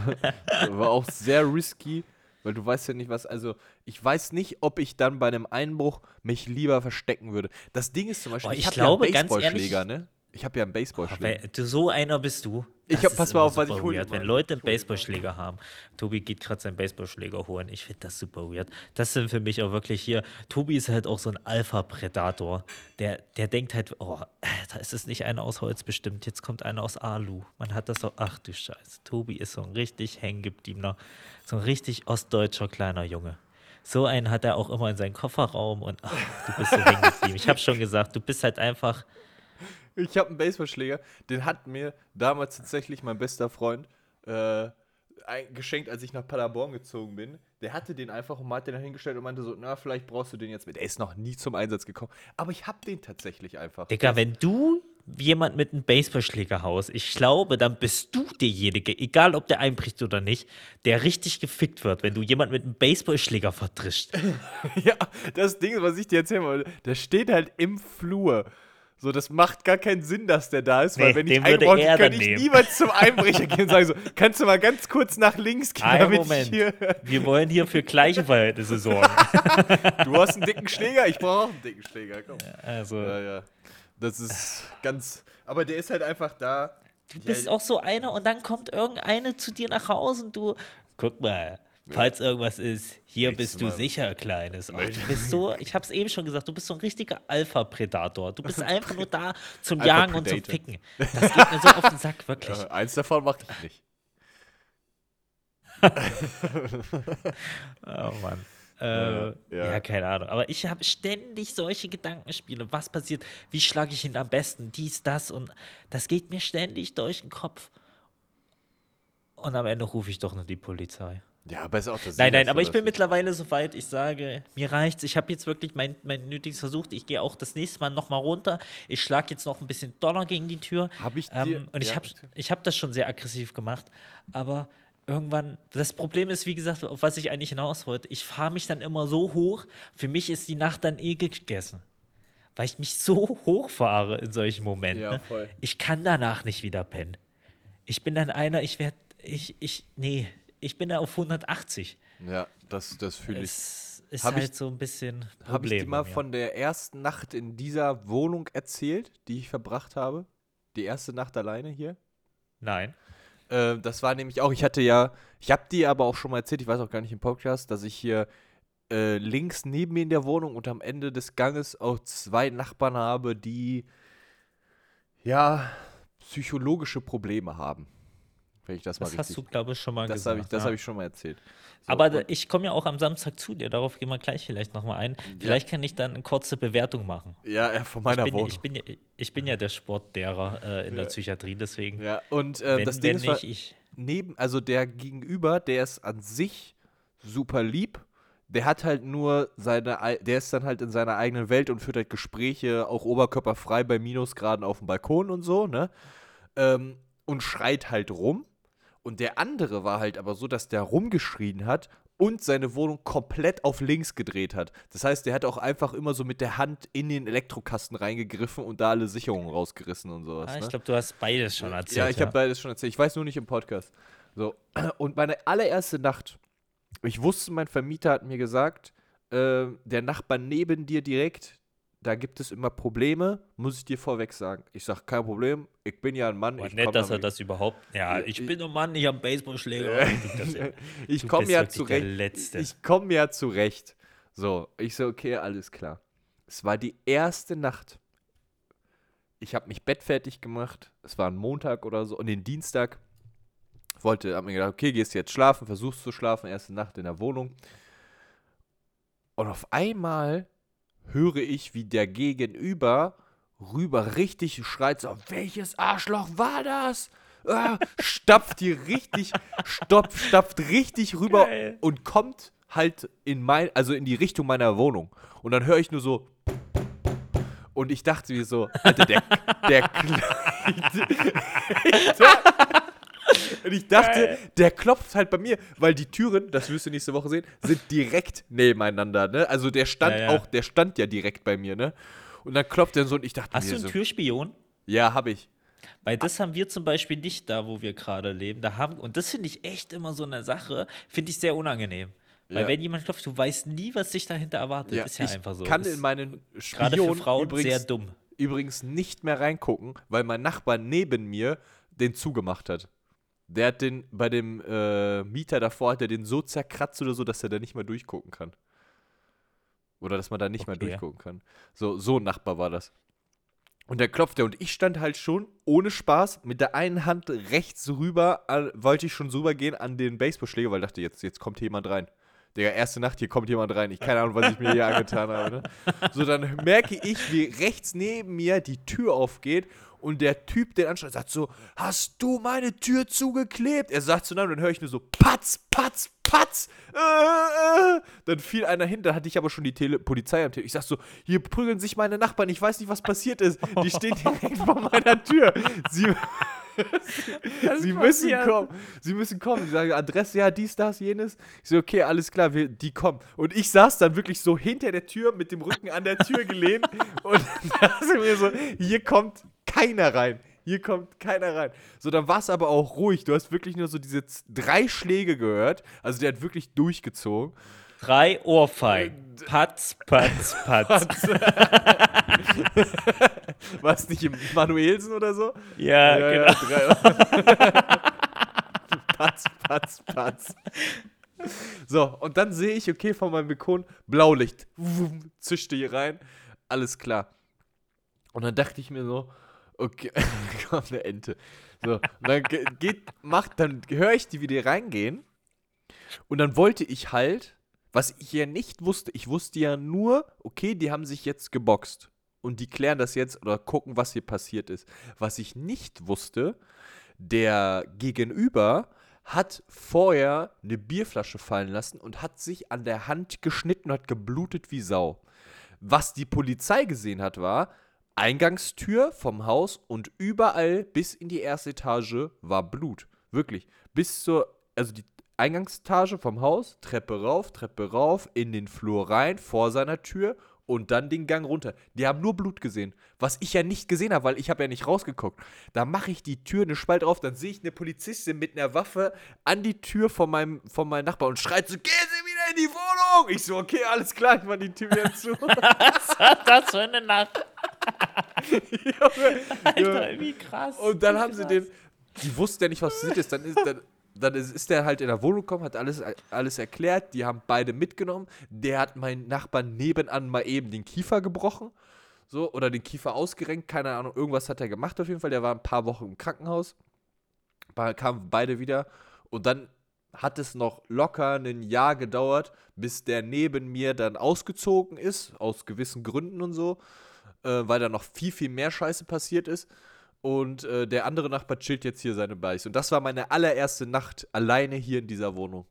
Speaker 5: *laughs* aber auch sehr risky, weil du weißt ja nicht, was. Also, ich weiß nicht, ob ich dann bei einem Einbruch mich lieber verstecken würde. Das Ding ist zum Beispiel,
Speaker 4: Boah,
Speaker 5: ich,
Speaker 4: ich
Speaker 5: habe ja einen Baseballschläger, ne? Ich habe ja einen Baseballschläger.
Speaker 4: Du so einer bist du.
Speaker 5: Ich hab- pass mal auf, was ich
Speaker 4: super
Speaker 5: hol dir
Speaker 4: weird.
Speaker 5: mal.
Speaker 4: Wenn Leute einen Baseballschläger haben. Tobi geht gerade seinen Baseballschläger holen. Ich finde das super weird. Das sind für mich auch wirklich hier. Tobi ist halt auch so ein Alpha-Predator. Der, der denkt halt, oh, da ist es nicht einer aus Holz bestimmt. Jetzt kommt einer aus Alu. Man hat das so, ach du Scheiße. Tobi ist so ein richtig hängengebliebener, so ein richtig ostdeutscher kleiner Junge. So einen hat er auch immer in seinem Kofferraum und ach, du bist so *laughs* hängen geblieben. Ich habe schon gesagt, du bist halt einfach.
Speaker 5: Ich habe einen Baseballschläger, den hat mir damals tatsächlich mein bester Freund äh, geschenkt, als ich nach Paderborn gezogen bin. Der hatte den einfach und hat den hingestellt und meinte so, na, vielleicht brauchst du den jetzt mit. Der ist noch nie zum Einsatz gekommen. Aber ich hab den tatsächlich einfach.
Speaker 4: Digga, wenn du jemand mit einem Baseballschläger haust, ich glaube, dann bist du derjenige, egal ob der einbricht oder nicht, der richtig gefickt wird, wenn du jemand mit einem Baseballschläger verdrischt. *laughs*
Speaker 5: Ja, das Ding, was ich dir erzählen wollte, der steht halt im Flur. So, das macht gar keinen Sinn, dass der da ist, weil
Speaker 4: Nee,
Speaker 5: wenn ich eingebrochen bin, könnte ich
Speaker 4: nehmen.
Speaker 5: niemals zum Einbrecher gehen und sagen so, *laughs* kannst du mal ganz kurz nach links gehen,
Speaker 4: Ein
Speaker 5: damit
Speaker 4: Moment.
Speaker 5: ich hier... *laughs*
Speaker 4: Wir wollen hier für gleiche Verhältnisse sorgen. *laughs*
Speaker 5: Du hast einen dicken Schläger, ich brauche auch einen dicken Schläger, komm.
Speaker 4: Also,
Speaker 5: Ja, ja. Das ist ganz... Aber der ist halt einfach da.
Speaker 4: du bist auch so einer und dann kommt irgendeine zu dir nach Hause und du, guck mal, falls irgendwas ist, hier
Speaker 5: Nächstes
Speaker 4: bist du
Speaker 5: Mal.
Speaker 4: sicher, Kleines. Ach, du bist so, ich hab's eben schon gesagt, du bist so ein richtiger Alpha-Predator. Du bist *laughs* einfach nur da zum Jagen und zum. Ficken. Das geht mir so auf den Sack, wirklich.
Speaker 5: Äh, *laughs* eins davon mache ich nicht. *laughs*
Speaker 4: Oh Mann. Äh,
Speaker 5: Ja,
Speaker 4: ja.
Speaker 5: ja.
Speaker 4: keine Ahnung. Aber ich habe ständig solche Gedankenspiele. Was passiert? Wie schlage ich ihn am besten? Dies, das und das geht mir ständig durch den Kopf. Und am Ende rufe ich doch nur die Polizei.
Speaker 5: Ja, aber ist auch das
Speaker 4: Nein, nein, aber ich bin
Speaker 5: das-
Speaker 4: mittlerweile so weit, ich sage, mir reicht's. Ich habe jetzt wirklich mein, mein Nötiges versucht. Ich gehe auch das nächste Mal nochmal runter. Ich schlage jetzt noch ein bisschen Donner gegen die Tür.
Speaker 5: Hab ich
Speaker 4: ähm,
Speaker 5: dir-
Speaker 4: Und ich
Speaker 5: ja,
Speaker 4: habe ich hab das schon sehr aggressiv gemacht. Aber irgendwann, das Problem ist, wie gesagt, auf was ich eigentlich hinaus wollte, ich fahre mich dann immer so hoch. Für mich ist die Nacht dann eh gegessen. Weil ich mich so *laughs* hoch fahre in solchen Momenten.
Speaker 5: Ja,
Speaker 4: ne?
Speaker 5: voll.
Speaker 4: Ich kann danach nicht wieder pennen. Ich bin dann einer, ich werde, ich, ich, nee, ich bin da auf 180.
Speaker 5: Ja, das, das fühle ich.
Speaker 4: Es ist
Speaker 5: Hab ich-
Speaker 4: halt so ein bisschen Problem.
Speaker 5: Habe ich dir mal von der ersten Nacht in dieser Wohnung erzählt, die ich verbracht habe? Die erste Nacht alleine hier?
Speaker 4: Nein.
Speaker 5: Äh, das war nämlich auch, ich hatte ja, ich habe dir aber auch schon mal erzählt, ich weiß auch gar nicht im Podcast, dass ich hier äh, links neben mir in der Wohnung und am Ende des Ganges auch zwei Nachbarn habe, die ja psychologische Probleme haben. Wenn ich das, mal
Speaker 4: Das hast
Speaker 5: richtig.
Speaker 4: du, glaube ich, schon mal
Speaker 5: das
Speaker 4: gesagt.
Speaker 5: habe ich, das
Speaker 4: ja.
Speaker 5: hab ich schon mal erzählt. So,
Speaker 4: Aber ich komme ja auch am Samstag zu dir, darauf gehen wir gleich vielleicht nochmal ein. Vielleicht kann ich dann eine kurze Bewertung machen.
Speaker 5: ja, ja, von meiner
Speaker 4: Ich bin,
Speaker 5: Wohnung.
Speaker 4: ich, bin, ja- ich bin ja der Sportlehrer äh, in der Psychiatrie, deswegen.
Speaker 5: ja, und äh,
Speaker 4: wenn,
Speaker 5: das Ding ist,
Speaker 4: nicht, ich.
Speaker 5: neben, also der Gegenüber, der ist an sich super lieb. Der hat halt nur seine, ei- der ist dann halt in seiner eigenen Welt und führt halt Gespräche, auch oberkörperfrei bei Minusgraden auf dem Balkon und so, ne? Ähm, und schreit halt rum. Und der andere war halt aber so, dass der rumgeschrien hat und seine Wohnung komplett auf links gedreht hat. Das heißt, der hat auch einfach immer so mit der Hand in den Elektrokasten reingegriffen und da alle Sicherungen rausgerissen und sowas.
Speaker 4: Ah,
Speaker 5: ne?
Speaker 4: ich glaube, du hast beides schon erzählt.
Speaker 5: Ja, ich habe beides schon erzählt. Ich weiß nur nicht im Podcast. So. Und meine allererste Nacht, ich wusste, mein Vermieter hat mir gesagt, äh, der Nachbar neben dir direkt, da gibt es immer Probleme, muss ich dir vorweg sagen. Ich sage, kein Problem, ich bin ja ein Mann.
Speaker 4: Oh,
Speaker 5: ich
Speaker 4: nett, dass er das überhaupt. Ja, ich
Speaker 5: ich-
Speaker 4: bin ein Mann, ich habe einen Baseballschläger.
Speaker 5: ich komme ja *laughs* zurecht.
Speaker 4: Letzte.
Speaker 5: Ich komme ja zurecht. So, ich so, okay, alles klar. Es war die erste Nacht. Ich habe mich bettfertig gemacht. Es war ein Montag oder so und den Dienstag wollte, hab mir gedacht, okay, gehst jetzt schlafen, versuchst zu schlafen, erste Nacht in der Wohnung. Und auf einmal höre ich, wie der Gegenüber rüber richtig schreit, so, welches Arschloch war das? Ah, stapft hier richtig, stopp, stapft richtig rüber
Speaker 4: Geil.
Speaker 5: und kommt halt in mein, also in die Richtung meiner Wohnung. Und dann höre ich nur so, und ich dachte mir so, Alter, der, der, *laughs* Und ich dachte, der klopft halt bei mir, weil die Türen, das wirst du nächste Woche sehen, sind direkt nebeneinander, ne? Also der stand
Speaker 4: Ja, ja.
Speaker 5: auch, der stand ja direkt bei mir, ne? Und dann klopft er so und ich dachte
Speaker 4: Hast
Speaker 5: mir
Speaker 4: du einen
Speaker 5: so,
Speaker 4: Türspion?
Speaker 5: ja, hab ich.
Speaker 4: Weil das haben wir zum Beispiel nicht da, wo wir gerade leben. Da haben, und das finde ich echt immer so eine Sache, finde ich sehr unangenehm. Weil
Speaker 5: Ja.
Speaker 4: wenn jemand klopft, du weißt nie, was sich dahinter erwartet.
Speaker 5: Ja,
Speaker 4: ist ja
Speaker 5: ich
Speaker 4: einfach so.
Speaker 5: kann
Speaker 4: Ist
Speaker 5: in meinen
Speaker 4: Gerade für
Speaker 5: Spion
Speaker 4: Frauen
Speaker 5: übrigens,
Speaker 4: sehr dumm.
Speaker 5: übrigens nicht mehr reingucken, weil mein Nachbar neben mir den zugemacht hat. Der hat den, bei dem äh, Mieter davor hat er den so zerkratzt oder so, dass er da nicht mehr durchgucken kann. Oder dass man da nicht mehr
Speaker 4: Okay.
Speaker 5: durchgucken kann. So, so ein Nachbar war das. Und der klopfte und ich stand halt schon ohne Spaß mit der einen Hand rechts rüber, an, wollte ich schon rübergehen an den Baseballschläger, weil ich dachte, jetzt, jetzt kommt jemand rein. Der erste Nacht, hier kommt jemand rein. Ich keine Ahnung, was ich mir hier angetan habe. Ne? So, dann merke ich, wie rechts neben mir die Tür aufgeht Und der Typ, der anschreit, sagt so, hast du meine Tür zugeklebt? Er sagt so, nein, und dann höre ich nur so, patz, patz, patz. Äh, äh. Dann fiel einer hin, da hatte ich aber schon die Tele Polizei am Telefon. Ich sag so, hier prügeln sich meine Nachbarn, ich weiß nicht, was passiert ist. Die stehen direkt vor meiner Tür. Sie, *laughs* Sie müssen kommen. Sie müssen kommen. Sie sagen, Adresse, ja, dies, das, jenes. Ich so, okay, alles klar, wir, die kommen. Und ich saß dann wirklich so hinter der Tür mit dem Rücken an der Tür gelehnt. und *laughs* da sind wir so, hier kommt keiner rein. Hier kommt keiner rein. So, dann war es aber auch ruhig. Du hast wirklich nur so diese drei Schläge gehört. Also der hat wirklich durchgezogen.
Speaker 4: Drei Ohrfeigen. Patz, patz, patz. *laughs* *laughs*
Speaker 5: War es nicht im Manuelsen oder so?
Speaker 4: Ja, genau.
Speaker 5: drei- *laughs* patz, patz, patz. So, und dann sehe ich, okay, von meinem Balkon, Blaulicht. Wum, zischte hier rein. Alles klar. Und dann dachte ich mir so, okay, *laughs* kommt eine Ente. So, dann ge- geht, macht, dann höre ich die wieder reingehen. Und dann wollte ich halt, was ich ja nicht wusste, ich wusste ja nur, okay, die haben sich jetzt geboxt. Und die klären das jetzt oder gucken, was hier passiert ist. Was ich nicht wusste, der Gegenüber hat vorher eine Bierflasche fallen lassen und hat sich an der Hand geschnitten und hat geblutet wie Sau. Was die Polizei gesehen hat, war, Eingangstür vom Haus und überall bis in die erste Etage war Blut. Wirklich. Bis zur, also die Eingangsetage vom Haus, Treppe rauf, Treppe rauf, in den Flur rein, vor seiner Tür und dann den Gang runter. Die haben nur Blut gesehen. Was ich ja nicht gesehen habe, weil ich habe ja nicht rausgeguckt. Da mache ich die Tür eine Spalt auf, dann sehe ich eine Polizistin mit einer Waffe an die Tür von meinem, von meinem Nachbar und schreit so, gehen Sie wieder in die Wohnung! Ich so, okay, alles klar, ich mache die Tür wieder zu. *laughs*
Speaker 4: das für eine Nacht. *laughs*
Speaker 5: Junge,
Speaker 4: Alter, wie krass.
Speaker 5: Und dann haben sie
Speaker 4: krass.
Speaker 5: den. Die wussten ja nicht, was passiert ist. Dann ist, dann, dann ist, ist der halt in der Wohnung gekommen, hat alles, alles erklärt. Die haben beide mitgenommen. Der hat meinen Nachbarn nebenan mal eben den Kiefer gebrochen. So, oder den Kiefer ausgerenkt. Keine Ahnung, irgendwas hat er gemacht auf jeden Fall. Der war ein paar Wochen im Krankenhaus. Kamen beide wieder. Und dann hat es noch locker ein Jahr gedauert, bis der neben mir dann ausgezogen ist. Aus gewissen Gründen und so äh, weil da noch viel, viel mehr Scheiße passiert ist. Und äh, der andere Nachbar chillt jetzt hier seine Beiß. Und das war meine allererste Nacht alleine hier in dieser Wohnung.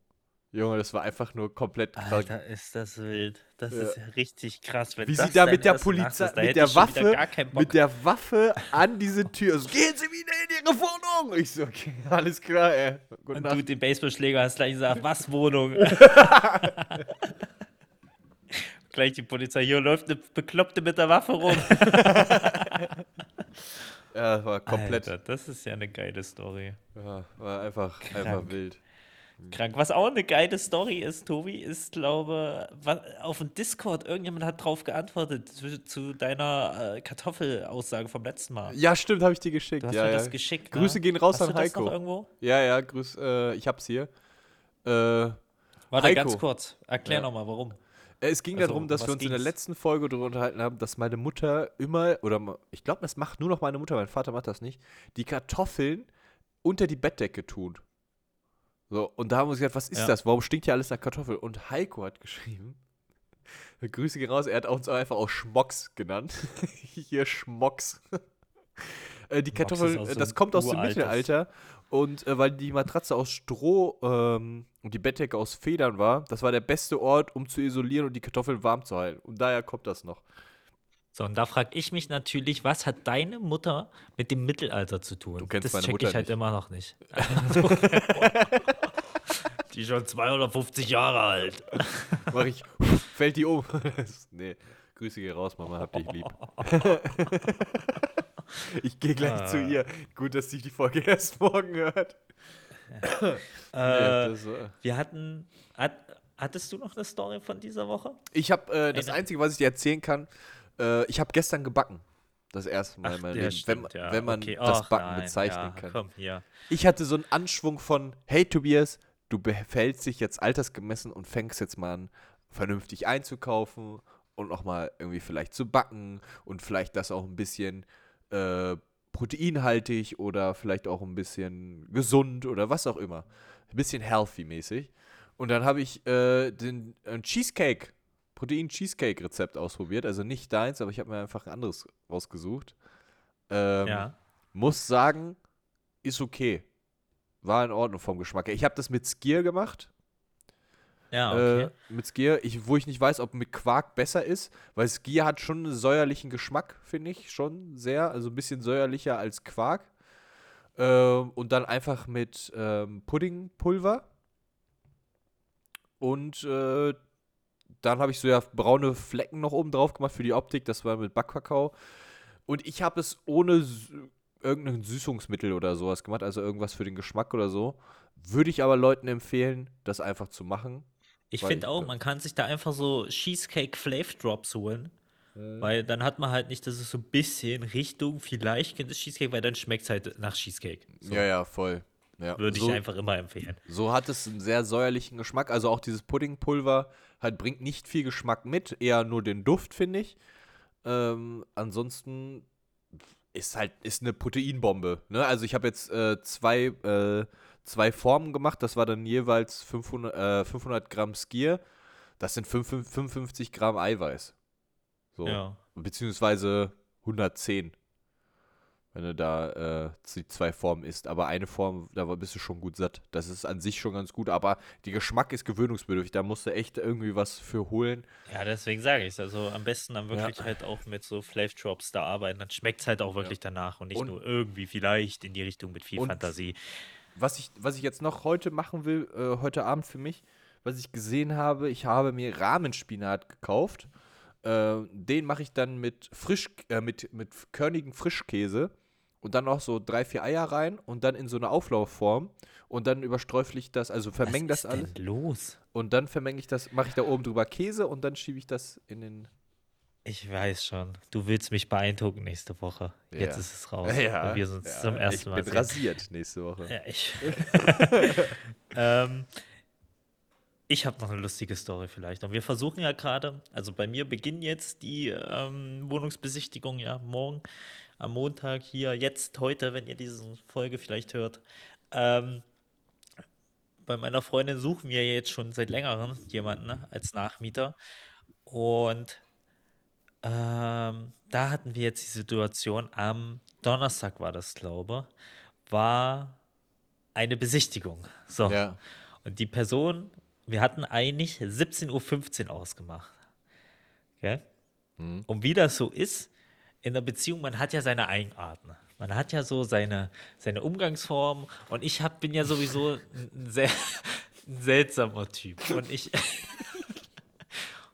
Speaker 5: Junge, das war einfach nur komplett krank.
Speaker 4: Alter, ist das wild. Das
Speaker 5: Ja.
Speaker 4: ist ja richtig krass. Wenn
Speaker 5: Wie
Speaker 4: das
Speaker 5: sie da mit der Polizei,
Speaker 4: ist,
Speaker 5: mit der Waffe, mit der Waffe an diese Tür. So, Gehen Sie wieder in Ihre Wohnung! Ich so, okay, *laughs* alles klar, ey. Gute
Speaker 4: Und
Speaker 5: Nacht.
Speaker 4: du den Baseballschläger hast gleich gesagt, was Wohnung? *laughs* gleich die Polizei, hier läuft eine Bekloppte mit der Waffe rum. *laughs* *laughs*
Speaker 5: Ja, das war komplett.
Speaker 4: Alter, das ist ja eine geile Story.
Speaker 5: Ja, war einfach, einfach wild.
Speaker 4: Krank. Was auch eine geile Story ist, Tobi, ist, glaube auf dem Discord, irgendjemand hat drauf geantwortet zu, zu deiner äh, Kartoffelaussage vom letzten Mal.
Speaker 5: Ja, stimmt, habe ich dir geschickt.
Speaker 4: Du hast
Speaker 5: ja,
Speaker 4: mir
Speaker 5: ja.
Speaker 4: das geschickt.
Speaker 5: Grüße
Speaker 4: ne?
Speaker 5: gehen raus
Speaker 4: hast
Speaker 5: an
Speaker 4: du das
Speaker 5: Heiko.
Speaker 4: Noch irgendwo?
Speaker 5: Ja, ja, grüß, äh, ich hab's hier. Äh,
Speaker 4: Warte,
Speaker 5: Heiko.
Speaker 4: ganz kurz. Erklär
Speaker 5: Ja.
Speaker 4: nochmal, warum.
Speaker 5: Es ging
Speaker 4: Also,
Speaker 5: darum, dass wir uns in der
Speaker 4: ging's?
Speaker 5: letzten Folge darüber unterhalten haben, dass meine Mutter immer, oder ich glaube, das macht nur noch meine Mutter, mein Vater macht das nicht, die Kartoffeln unter die Bettdecke tun. So, und da haben wir uns gedacht, was ist
Speaker 4: Ja.
Speaker 5: das? Warum stinkt hier alles nach Kartoffel? Und Heiko hat geschrieben, *laughs* Grüße gehen raus, er hat uns einfach auch Schmocks genannt. *laughs* hier Schmocks. *laughs* äh, die Kartoffeln, äh, das kommt aus dem Mittelalter. Und äh, weil die Matratze aus Stroh ähm, und die Bettdecke aus Federn war, das war der beste Ort, um zu isolieren und die Kartoffeln warm zu halten. Und daher kommt das noch.
Speaker 4: So, und da frage ich mich natürlich, was hat deine Mutter mit dem Mittelalter zu tun?
Speaker 5: Du kennst
Speaker 4: das
Speaker 5: meine
Speaker 4: check
Speaker 5: Mutter
Speaker 4: ich halt
Speaker 5: nicht.
Speaker 4: immer noch nicht. *laughs* Die ist schon 250 Jahre alt.
Speaker 5: Mach ich, fällt die um. *laughs* nee, Grüße gehen raus, Mama, hab dich lieb. *laughs* *laughs* ich gehe gleich zu
Speaker 4: Ah.
Speaker 5: ihr. Gut, dass sie die Folge *laughs* erst morgen hört.
Speaker 4: Äh,
Speaker 5: das, äh,
Speaker 4: wir hatten. Hat, hattest du noch eine Story von dieser Woche?
Speaker 5: ich habe äh, das Einzige, was ich dir erzählen kann, äh, ich habe gestern gebacken. Das erste Mal in meinem
Speaker 4: ja,
Speaker 5: Leben.
Speaker 4: stimmt,
Speaker 5: wenn,
Speaker 4: ja,
Speaker 5: wenn man
Speaker 4: okay.
Speaker 5: das
Speaker 4: Ach,
Speaker 5: Backen
Speaker 4: nein,
Speaker 5: bezeichnen
Speaker 4: ja,
Speaker 5: kann.
Speaker 4: Komm.
Speaker 5: Ich hatte so einen Anschwung von, hey Tobias, du verhältst dich jetzt altersgemessen und fängst jetzt mal an, vernünftig einzukaufen und nochmal irgendwie vielleicht zu backen und vielleicht das auch ein bisschen äh, proteinhaltig oder vielleicht auch ein bisschen gesund oder was auch immer. Ein bisschen healthy-mäßig. Und dann habe ich äh, den ein Cheesecake, Protein-Cheesecake-Rezept ausprobiert. Also nicht deins, aber ich habe mir einfach ein anderes rausgesucht. Ähm,
Speaker 4: Ja.
Speaker 5: Muss sagen, ist okay. War in Ordnung vom Geschmack. Ich habe das mit Skier gemacht.
Speaker 4: Ja, okay.
Speaker 5: Äh, mit Skier, ich, wo ich nicht weiß, ob mit Quark besser ist, weil Skier hat schon einen säuerlichen Geschmack, finde ich, schon sehr, also ein bisschen säuerlicher als Quark. Ähm, und dann einfach mit ähm, Puddingpulver. Und äh, dann habe ich so ja braune Flecken noch oben drauf gemacht für die Optik, das war mit Backkakao. Und ich habe es ohne irgendein Süßungsmittel oder sowas gemacht, also irgendwas für den Geschmack oder so. Würde ich aber Leuten empfehlen, das einfach zu machen.
Speaker 4: Ich finde auch, man kann sich da einfach so Cheesecake Flavor Drops holen. Weil dann hat man halt nicht, dass es so ein bisschen Richtung, vielleicht könnte es Cheesecake, weil dann schmeckt es halt nach Cheesecake. So,
Speaker 5: Ja, ja, voll. Ja.
Speaker 4: Würde
Speaker 5: so,
Speaker 4: ich einfach immer empfehlen.
Speaker 5: So hat es einen sehr säuerlichen Geschmack. Also auch dieses Puddingpulver halt bringt nicht viel Geschmack mit, eher nur den Duft, finde ich. Ähm, ansonsten ist halt ist eine Proteinbombe. Ne? Also ich habe jetzt äh, zwei, äh, zwei Formen gemacht. Das war dann jeweils 500, äh, 500 Gramm Skier. Das sind 5, 55 Gramm Eiweiß. So.
Speaker 4: Ja.
Speaker 5: Beziehungsweise 110. Wenn du da äh, die zwei Formen isst. Aber eine Form, da war- bist du schon gut satt. Das ist an sich schon ganz gut. Aber der Geschmack ist gewöhnungsbedürftig. Da musst du echt irgendwie was für holen.
Speaker 4: Ja, deswegen sage ich es. Also am besten dann wirklich halt auch mit so Flavor Drops da arbeiten. Dann schmeckt es halt auch wirklich danach und nicht
Speaker 5: Und-
Speaker 4: nur irgendwie vielleicht in die Richtung mit viel
Speaker 5: und-
Speaker 4: Fantasie.
Speaker 5: Was ich, was ich jetzt noch heute machen will, äh, heute Abend für mich, was ich gesehen habe, ich habe mir Rahmenspinat gekauft. Äh, den mache ich dann mit frisch, äh, mit, mit körnigen Frischkäse und dann noch so drei, vier Eier rein und dann in so eine Auflaufform und dann übersträufle ich das, also vermenge das
Speaker 4: Was
Speaker 5: alles.
Speaker 4: ist denn los?
Speaker 5: Und dann vermenge ich das, mache ich da oben drüber Käse und dann schiebe ich das in den.
Speaker 4: Ich weiß schon. Du willst mich beeindrucken nächste Woche. Jetzt
Speaker 5: Ja.
Speaker 4: ist es raus. *laughs* weil wir uns zum ersten Mal
Speaker 5: ich bin
Speaker 4: sehen.
Speaker 5: rasiert nächste Woche.
Speaker 4: Ja, ich. *laughs* *laughs* ähm, ich habe noch eine lustige Story vielleicht. Und wir versuchen ja gerade, also bei mir beginnen jetzt die ähm, Wohnungsbesichtigung ja morgen am Montag hier, jetzt, heute, wenn ihr diese Folge vielleicht hört. Ähm, bei meiner Freundin suchen wir jetzt schon seit längerem jemanden ne, als Nachmieter. Und ähm, da hatten wir jetzt die Situation, am Donnerstag war das, glaube war eine Besichtigung. So.
Speaker 5: Ja.
Speaker 4: Und die Person, wir hatten eigentlich 17.15 Uhr ausgemacht. Okay?
Speaker 5: Mhm.
Speaker 4: Und wie das so ist, in der Beziehung, man hat ja seine Eigenarten. Man hat ja so seine, seine Umgangsform. Und ich hab, bin ja sowieso ein, sehr *laughs* ein seltsamer Typ. Und ich. *laughs*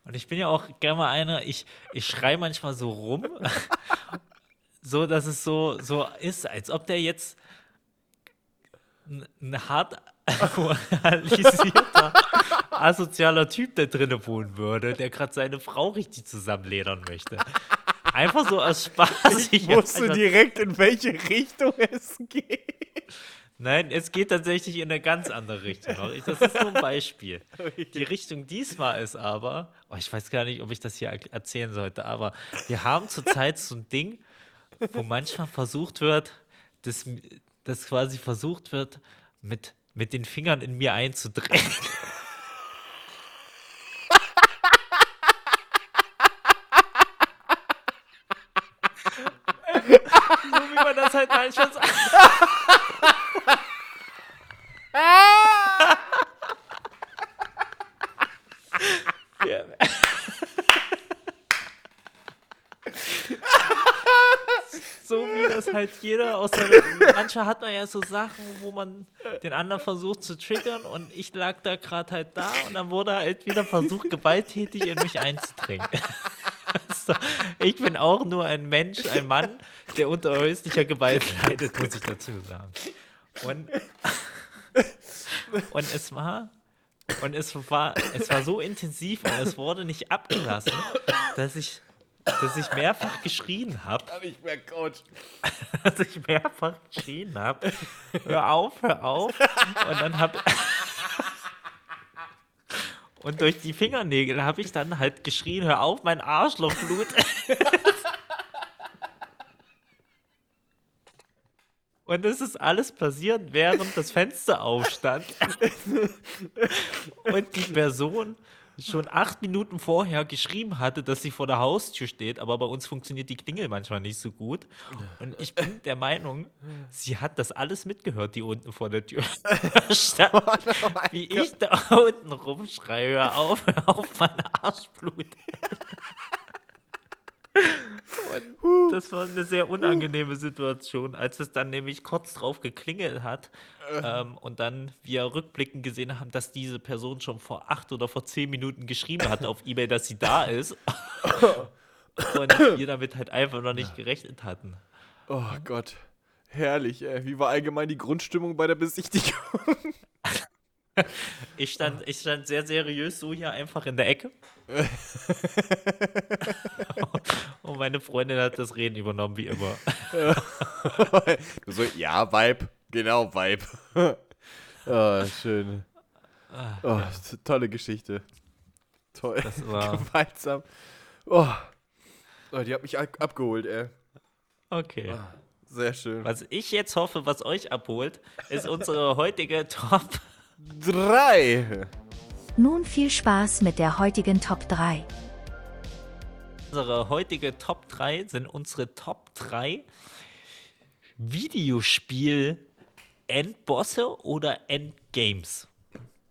Speaker 4: Und ich bin ja auch gerne mal einer, ich, ich schreie manchmal so rum, *laughs* so dass es so, so ist, als ob der jetzt ein, hart moralisierter, *laughs* asozialer Typ da drinnen wohnen würde, der gerade seine Frau richtig zusammenledern möchte. Einfach so aus Spaß. Ich
Speaker 5: du
Speaker 4: einfach- *laughs*
Speaker 5: direkt, in welche Richtung es geht?
Speaker 4: Nein, es geht tatsächlich in eine ganz andere Richtung. Ich- Das ist nur ein Beispiel. *laughs* Die Richtung diesmal ist aber, oh, ich weiß gar nicht, ob ich das hier er- erzählen sollte, aber wir haben zurzeit so ein Ding, wo manchmal versucht wird, dass, dass quasi versucht wird, mit, mit den Fingern in mir einzudrängen. *laughs* so wie man das halt manchmal sagt. *laughs* Ja. so wie das halt jeder aus der. Manchmal hat man ja so Sachen, wo man den anderen versucht zu triggern und ich lag da gerade halt da und dann wurde halt wieder versucht, gewalttätig in mich einzudringen. So, ich bin auch nur ein Mensch, ein Mann, der unter häuslicher Gewalt leidet, muss ich dazu sagen. Und, und es war und es war, es war so intensiv und es wurde nicht abgelassen, dass ich, dass ich mehrfach geschrien habe.
Speaker 5: Ich mehr Coach. *laughs*
Speaker 4: Dass ich mehrfach geschrien habe. Hör auf, hör auf. Und dann habe *laughs* Und durch die Fingernägel habe ich dann halt geschrien, hör auf, mein Arschloch blutet. *laughs* Und es ist alles passiert, während das Fenster aufstand. Und die Person schon acht Minuten vorher geschrieben hatte, dass sie vor der Haustür steht, aber bei uns funktioniert die Klingel manchmal nicht so gut. Und ich bin der Meinung, sie hat das alles mitgehört, die unten vor der Tür *laughs* stand. wie ich da unten rumschreie, hör auf, hör auf, mein Arschblut. Und das war eine sehr unangenehme Situation, als es dann nämlich kurz drauf geklingelt hat ähm, und dann wir rückblickend gesehen haben, dass diese Person schon vor acht oder vor zehn Minuten geschrieben hat auf Ebay, dass sie da ist. *laughs* und wir damit halt einfach noch nicht gerechnet hatten.
Speaker 5: Oh Gott. Herrlich, ey. Wie war allgemein die Grundstimmung bei der Besichtigung? *laughs*
Speaker 4: Ich stand, ich stand sehr seriös so hier einfach in der Ecke. *laughs* Und meine Freundin hat das Reden übernommen, wie immer. *laughs*
Speaker 5: So, ja, Vibe. Genau, Vibe. oh, schön. Oh, tolle Geschichte. Toll.
Speaker 4: Das war-
Speaker 5: Gewaltsam. Oh. oh, die hat mich ab abgeholt, ey.
Speaker 4: Okay.
Speaker 5: Sehr schön.
Speaker 4: Was ich jetzt hoffe, was euch abholt, ist unsere heutige Top.
Speaker 5: Drei.
Speaker 6: Nun viel Spaß mit der heutigen Top 3.
Speaker 4: Unsere heutige Top 3 sind unsere Top 3 Videospiel-Endbosse oder Endgames,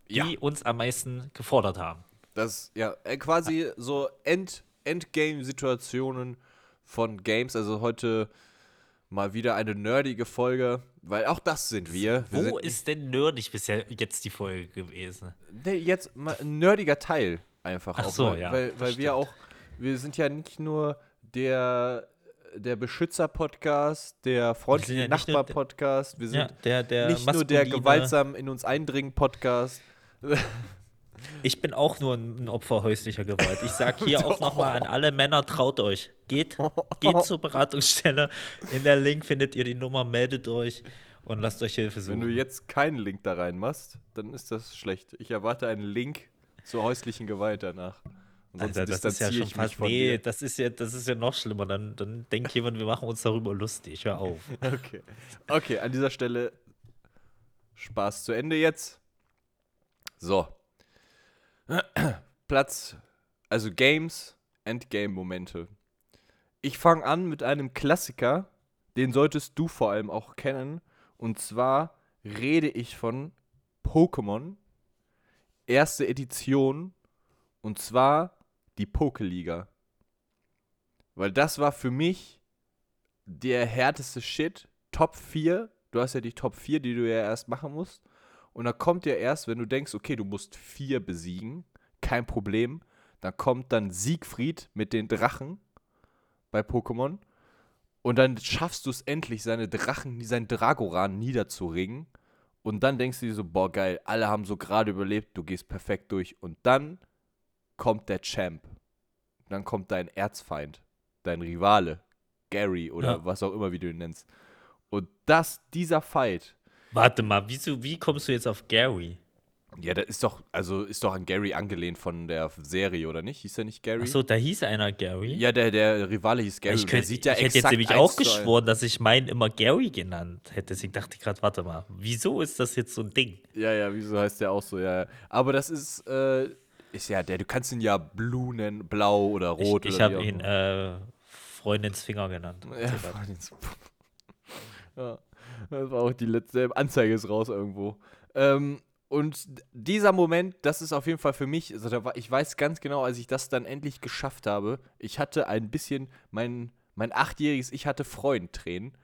Speaker 4: die
Speaker 5: Ja.
Speaker 4: uns am meisten gefordert haben.
Speaker 5: Das, ja, äh, quasi so End Endgame-Situationen von Games. Also heute mal wieder eine nerdige Folge, weil auch das sind wir. wir
Speaker 4: Wo
Speaker 5: sind,
Speaker 4: ist denn nerdig bisher jetzt die Folge gewesen?
Speaker 5: Nee, jetzt mal ein nerdiger Teil einfach
Speaker 4: Ach
Speaker 5: auch.
Speaker 4: so,
Speaker 5: weil,
Speaker 4: ja,
Speaker 5: Weil, weil wir auch, wir sind ja nicht nur der, der Beschützer-Podcast, der freundliche
Speaker 4: ja
Speaker 5: Nachbar-Podcast, wir sind
Speaker 4: Ja, der, der
Speaker 5: nicht nur der gewaltsam in uns eindringen-Podcast. *laughs*
Speaker 4: Ich bin auch nur ein Opfer häuslicher Gewalt. Ich sag *laughs* hier auch nochmal an alle Männer, traut euch. Geht, *laughs* geht zur Beratungsstelle. In der Link findet ihr die Nummer, meldet euch und lasst euch Hilfe
Speaker 5: Wenn du
Speaker 4: suchen.
Speaker 5: jetzt keinen Link da reinmachst, dann ist das schlecht. Ich erwarte einen Link zur häuslichen Gewalt danach. Ansonsten
Speaker 4: Alter, das ist ja schon fast.
Speaker 5: von
Speaker 4: Nee,
Speaker 5: dir.
Speaker 4: das ist ja, das ist ja noch schlimmer. Dann, dann denkt jemand, wir machen uns darüber lustig. Hör auf. *laughs*
Speaker 5: Okay. Okay, an dieser Stelle Spaß zu Ende jetzt. So. *clears throat* Platz, also Games, Endgame-Momente. Ich fange an mit einem Klassiker, den solltest du vor allem auch kennen. Und zwar rede ich von Pokémon, erste Edition, und zwar die Pokeliga. Weil das war für mich der härteste Shit. Top 4. Du hast ja die Top 4, die du ja erst machen musst. Und da kommt ja erst, wenn du denkst, okay, du musst 4 besiegen, kein Problem. Dann kommt dann Siegfried mit den Drachen bei Pokémon. Und dann schaffst du es endlich, seine Drachen, seinen Dragoran niederzuringen. Und dann denkst du dir so, boah, geil, alle haben so gerade überlebt, du gehst perfekt durch. Und dann kommt der Champ. Dann kommt dein Erzfeind, dein Rivale, Gary oder
Speaker 4: Ja.
Speaker 5: was auch immer, wie du ihn nennst. Und das, dieser Fight,
Speaker 4: Warte mal, wieso, wie kommst du jetzt auf Gary?
Speaker 5: ja, das ist doch, also ist doch an Gary angelehnt von der Serie, oder nicht? Hieß er nicht Gary?
Speaker 4: Achso, da hieß einer Gary.
Speaker 5: Ja, der, der Rivale hieß Gary.
Speaker 4: ich
Speaker 5: Der
Speaker 4: könnte,
Speaker 5: sieht ja
Speaker 4: ich hätte jetzt nämlich auch geschworen, dass ich meinen immer Gary genannt hätte. Deswegen dachte ich gerade, warte mal, wieso ist das jetzt so ein Ding?
Speaker 5: Ja, ja, wieso heißt der auch so, ja. ja. Aber das ist, äh, ist ja der, du kannst ihn ja Blue nennen, Blau oder Rot
Speaker 4: ich ich habe ihn äh, Freundins Finger genannt.
Speaker 5: Ja, Freundins- *laughs* ja, das war auch die letzte Anzeige ist raus irgendwo. Ähm, und dieser Moment, das ist auf jeden Fall für mich, also war, ich weiß ganz genau, als ich das dann endlich geschafft habe, ich hatte ein bisschen, mein, mein achtjähriges Ich hatte Freudentränen,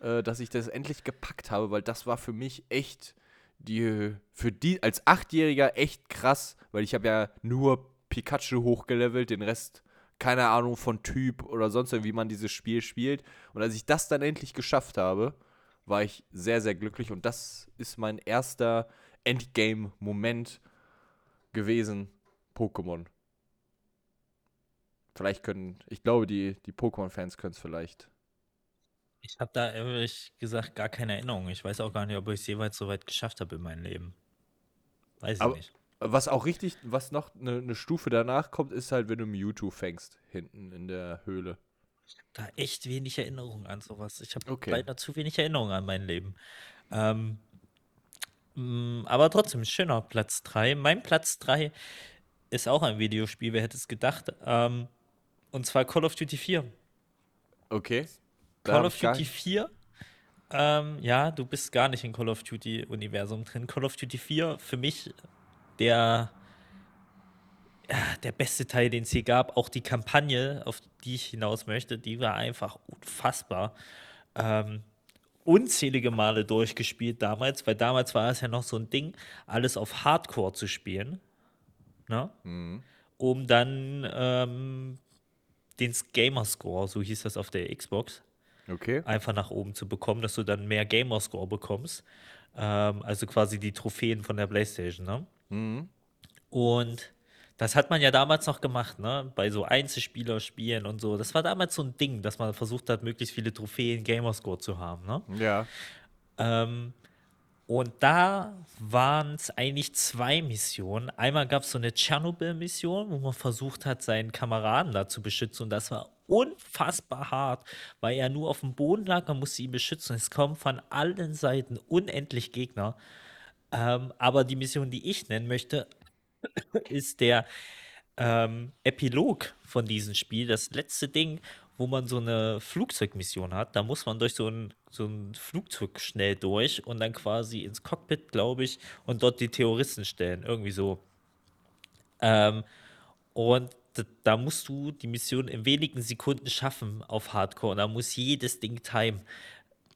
Speaker 5: äh, dass ich das endlich gepackt habe, weil das war für mich echt die, für die, als Achtjähriger echt krass, weil ich habe ja nur Pikachu hochgelevelt, den Rest keine Ahnung von Typ oder sonst irgendwie, wie man dieses Spiel spielt. Und als ich das dann endlich geschafft habe, war ich sehr, sehr glücklich. Und das ist mein erster Endgame-Moment gewesen. Pokémon. Vielleicht können, ich glaube, die, die Pokémon-Fans können es vielleicht.
Speaker 4: Ich habe da ehrlich gesagt gar keine Erinnerung. Ich weiß auch gar nicht, ob ich es jeweils so weit geschafft habe in meinem Leben. Weiß ich
Speaker 5: Aber-
Speaker 4: nicht.
Speaker 5: Was auch richtig, was noch eine ne Stufe danach kommt, ist halt, wenn du Mewtwo fängst, hinten in der Höhle.
Speaker 4: Da echt wenig Erinnerung an sowas. Ich habe
Speaker 5: Okay.
Speaker 4: leider zu wenig Erinnerung an mein Leben. Ähm, mh, aber trotzdem, schöner Platz 3. Mein Platz 3 ist auch ein Videospiel, wer hätte es gedacht? Ähm, und zwar Call of Duty 4.
Speaker 5: Okay. Da
Speaker 4: Call of
Speaker 5: ich
Speaker 4: Duty 4. Ähm, ja, du bist gar nicht im Call of Duty-Universum drin. Call of Duty 4 für mich der, der beste Teil, den es hier gab. Auch die Kampagne, auf die ich hinaus möchte, die war einfach unfassbar. Ähm, unzählige Male durchgespielt damals, weil damals war es ja noch so ein Ding, alles auf Hardcore zu spielen. Ne? Um dann ähm, den Gamerscore, so hieß das auf der Xbox,
Speaker 5: Okay.
Speaker 4: einfach nach oben zu bekommen, dass du dann mehr Gamerscore bekommst. Ähm, also quasi die Trophäen von der Playstation, ne?
Speaker 5: Mhm.
Speaker 4: Und das hat man ja damals noch gemacht, ne? Bei so Einzelspielerspielen und so. Das war damals so ein Ding, dass man versucht hat, möglichst viele Trophäen Gamerscore zu haben, ne?
Speaker 5: Ja.
Speaker 4: Ähm, und da waren es eigentlich zwei Missionen. Einmal gab es so eine Tschernobyl-Mission, wo man versucht hat, seinen Kameraden da zu beschützen. Und das war unfassbar hart, weil er nur auf dem Boden lag, man musste ihn beschützen. Es kommen von allen Seiten unendlich Gegner. Ähm, aber die Mission, die ich nennen möchte, ist der ähm, Epilog von diesem Spiel. Das letzte Ding, wo man so eine Flugzeugmission hat. Da muss man durch so ein, so ein Flugzeug schnell durch und dann quasi ins Cockpit, glaube ich, und dort die Terroristen stellen. Irgendwie so. Ähm, und da musst du die Mission in wenigen Sekunden schaffen auf Hardcore. Und da muss jedes Ding time,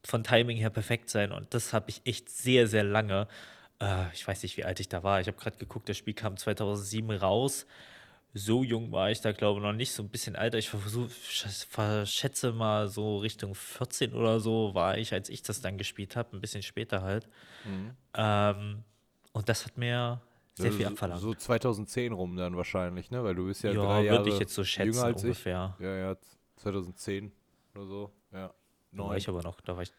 Speaker 4: von Timing her perfekt sein. Und das habe ich echt sehr, sehr lange. Äh, ich weiß nicht, wie alt ich da war. Ich habe gerade geguckt, das Spiel kam 2007 raus. So jung war ich da, glaube ich, noch nicht. So ein bisschen älter. Ich versuch, sch- verschätze mal so Richtung 14 oder so war ich, als ich das dann gespielt habe. Ein bisschen später halt. Ähm, und das hat mir sehr viel abverlangt.
Speaker 5: So 2010 rum dann wahrscheinlich, ne? Weil du bist ja,
Speaker 4: Ja,
Speaker 5: drei Jahre
Speaker 4: ich jetzt so schätzen,
Speaker 5: jünger als
Speaker 4: ungefähr.
Speaker 5: ich. Ja, ja, 2010 oder so. Ja.
Speaker 4: Da war ich aber noch, da war ich.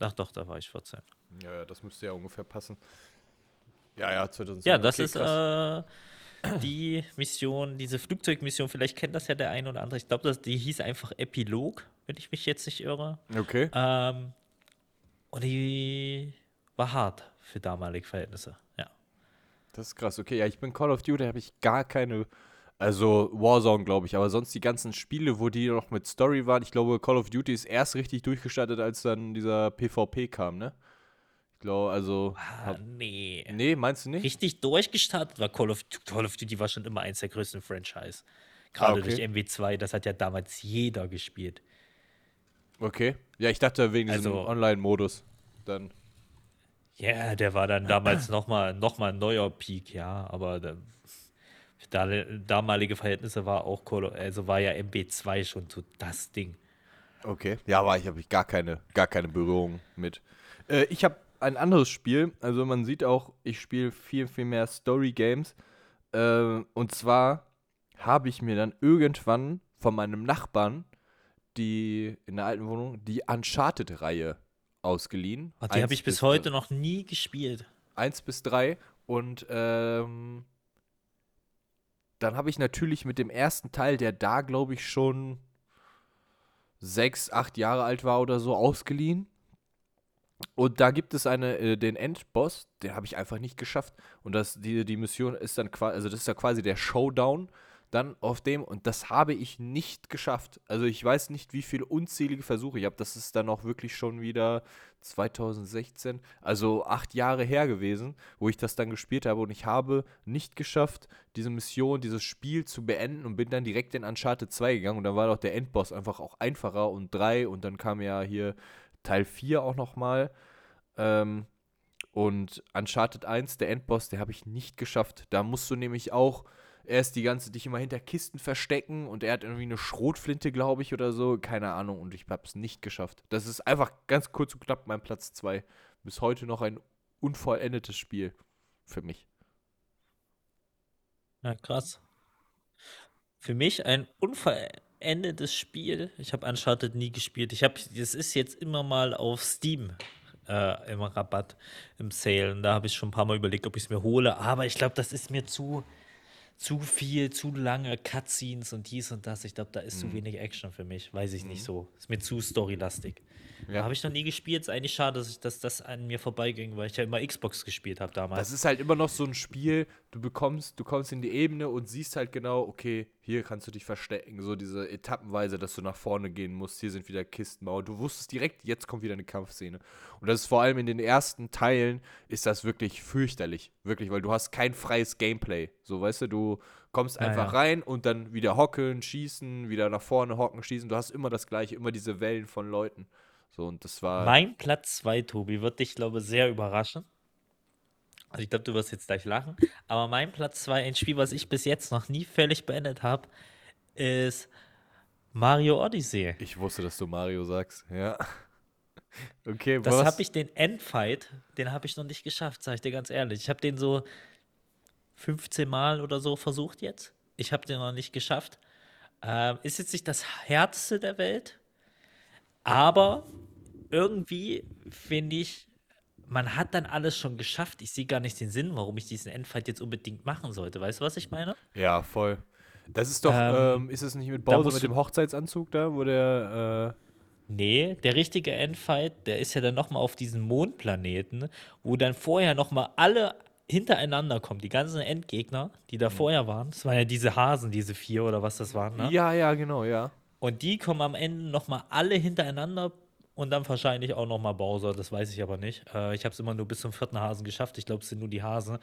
Speaker 4: Ach doch, da war ich 14.
Speaker 5: Ja, ja, das müsste ja ungefähr passen. Ja, ja, 2010.
Speaker 4: Ja, das
Speaker 5: okay,
Speaker 4: ist äh, die Mission, diese Flugzeugmission. Vielleicht kennt das ja der eine oder andere. Ich glaube, die hieß einfach Epilog, wenn ich mich jetzt nicht irre.
Speaker 5: Okay.
Speaker 4: Ähm, und die war hart für damalige Verhältnisse. Ja.
Speaker 5: Das ist krass. Okay, ja, ich bin Call of Duty, habe ich gar keine. Also Warzone, glaube ich, aber sonst die ganzen Spiele, wo die noch mit Story waren, ich glaube, Call of Duty ist erst richtig durchgestartet, als dann dieser PvP kam, ne? Ich glaube, also.
Speaker 4: Ah, nee.
Speaker 5: nee, meinst du nicht?
Speaker 4: Richtig durchgestartet war Call of, Call of Duty war schon immer eins der größten Franchise. Gerade
Speaker 5: Ah, okay.
Speaker 4: durch MW2, das hat ja damals jeder gespielt.
Speaker 5: Okay. Ja, ich dachte wegen diesem
Speaker 4: Also-
Speaker 5: Online-Modus. Dann.
Speaker 4: Ja, der war dann damals nochmal noch mal ein neuer Peak, ja, aber da, für da, damalige Verhältnisse war auch Call of, also war ja MB2 schon so das Ding.
Speaker 5: Okay. Ja, aber ich habe gar keine, gar keine Berührung mit. Äh, ich habe ein anderes Spiel. Also man sieht auch, ich spiele viel, viel mehr Story-Games. Äh, und zwar habe ich mir dann irgendwann von meinem Nachbarn die in der alten Wohnung die Uncharted-Reihe ausgeliehen.
Speaker 4: Und die
Speaker 5: Eins
Speaker 4: habe ich bis
Speaker 5: bis
Speaker 4: heute noch nie gespielt.
Speaker 5: 1 bis 3 und ähm, dann habe ich natürlich mit dem ersten Teil, der da glaube ich schon sechs, acht Jahre alt war oder so, ausgeliehen. Und da gibt es eine, äh, den Endboss, den habe ich einfach nicht geschafft. Und das, die, die Mission ist dann quasi, also das ist ja quasi der Showdown dann auf dem und das habe ich nicht geschafft. Also ich weiß nicht, wie viele unzählige Versuche ich habe. Das ist dann auch wirklich schon wieder 2016, also acht Jahre her gewesen, wo ich das dann gespielt habe und ich habe nicht geschafft, diese Mission, dieses Spiel zu beenden und bin dann direkt in Uncharted 2 gegangen und dann war doch der Endboss einfach auch einfacher und 3 und dann kam ja hier Teil 4 auch nochmal. Ähm, und Uncharted 1, der Endboss, der habe ich nicht geschafft. Da musst du nämlich auch erst die ganze, dich immer hinter Kisten verstecken und er hat irgendwie eine Schrotflinte, glaube ich, oder so. Keine Ahnung. Und ich habe es nicht geschafft. Das ist einfach ganz kurz und knapp mein Platz 2. Bis heute noch ein unvollendetes Spiel für mich.
Speaker 4: Ja, krass. Für mich ein unvollendetes Spiel. Ich habe Uncharted nie gespielt. Ich habe, das ist jetzt immer mal auf Steam äh, im Rabatt, im Sale. Und da habe ich schon ein paar Mal überlegt, ob ich es mir hole. Aber ich glaube, das ist mir zu, zu viel, zu lange Cutscenes und dies und das. Ich glaube, da
Speaker 5: Mhm.
Speaker 4: ist zu wenig Action für mich. Weiß ich nicht so. Ist mir zu storylastig.
Speaker 5: Ja.
Speaker 4: Habe ich noch nie gespielt. Ist eigentlich schade, dass, ich, dass das an mir vorbeiging, weil ich ja immer Xbox gespielt habe damals.
Speaker 5: Das ist halt immer noch so ein Spiel, du bekommst, du kommst in die Ebene und siehst halt genau, okay, hier kannst du dich verstecken, so diese Etappenweise, dass du nach vorne gehen musst, hier sind wieder Kistenmauer. Du wusstest direkt, jetzt kommt wieder eine Kampfszene. Und das ist vor allem in den ersten Teilen ist das wirklich fürchterlich, wirklich, weil du hast kein freies Gameplay. So, weißt du, du kommst einfach
Speaker 4: ja.
Speaker 5: rein und dann wieder hocken, schießen, wieder nach vorne hocken, schießen. Du hast immer das gleiche, immer diese Wellen von Leuten. So, und das war.
Speaker 4: Mein Platz 2, Tobi, wird dich, glaube ich, sehr überraschen. Also ich glaube, du wirst jetzt gleich lachen. Aber mein Platz 2, ein Spiel, was ich bis jetzt noch nie völlig beendet habe, ist Mario Odyssey.
Speaker 5: ich wusste, dass du Mario sagst, ja. *laughs* Okay,
Speaker 4: Das habe ich den Endfight, den habe ich noch nicht geschafft, sage ich dir ganz ehrlich. Ich habe den so 15 Mal oder so versucht jetzt. Ich habe den noch nicht geschafft. Ähm, ist jetzt nicht das härteste der Welt, aber irgendwie finde ich, man hat dann alles schon geschafft. Ich sehe gar nicht den Sinn, warum ich diesen Endfight jetzt unbedingt machen sollte. Weißt du, was ich meine?
Speaker 5: Ja, voll. Das ist doch,
Speaker 4: Ähm,
Speaker 5: ähm, ist es nicht mit Bowser mit dem Hochzeitsanzug da, wo der, äh,
Speaker 4: Nee, der richtige Endfight, der ist ja dann nochmal auf diesen Mondplaneten, wo dann vorher nochmal alle hintereinander kommen, die ganzen Endgegner, die da vorher waren. Das waren ja diese Hasen, diese vier oder was das waren, ne?
Speaker 5: ja, ja, genau, ja.
Speaker 4: Und die kommen am Ende nochmal alle hintereinander und dann wahrscheinlich auch nochmal Bowser, das weiß ich aber nicht. Äh, ich habe es immer nur bis zum vierten Hasen geschafft. Ich glaube, es sind nur die Hasen.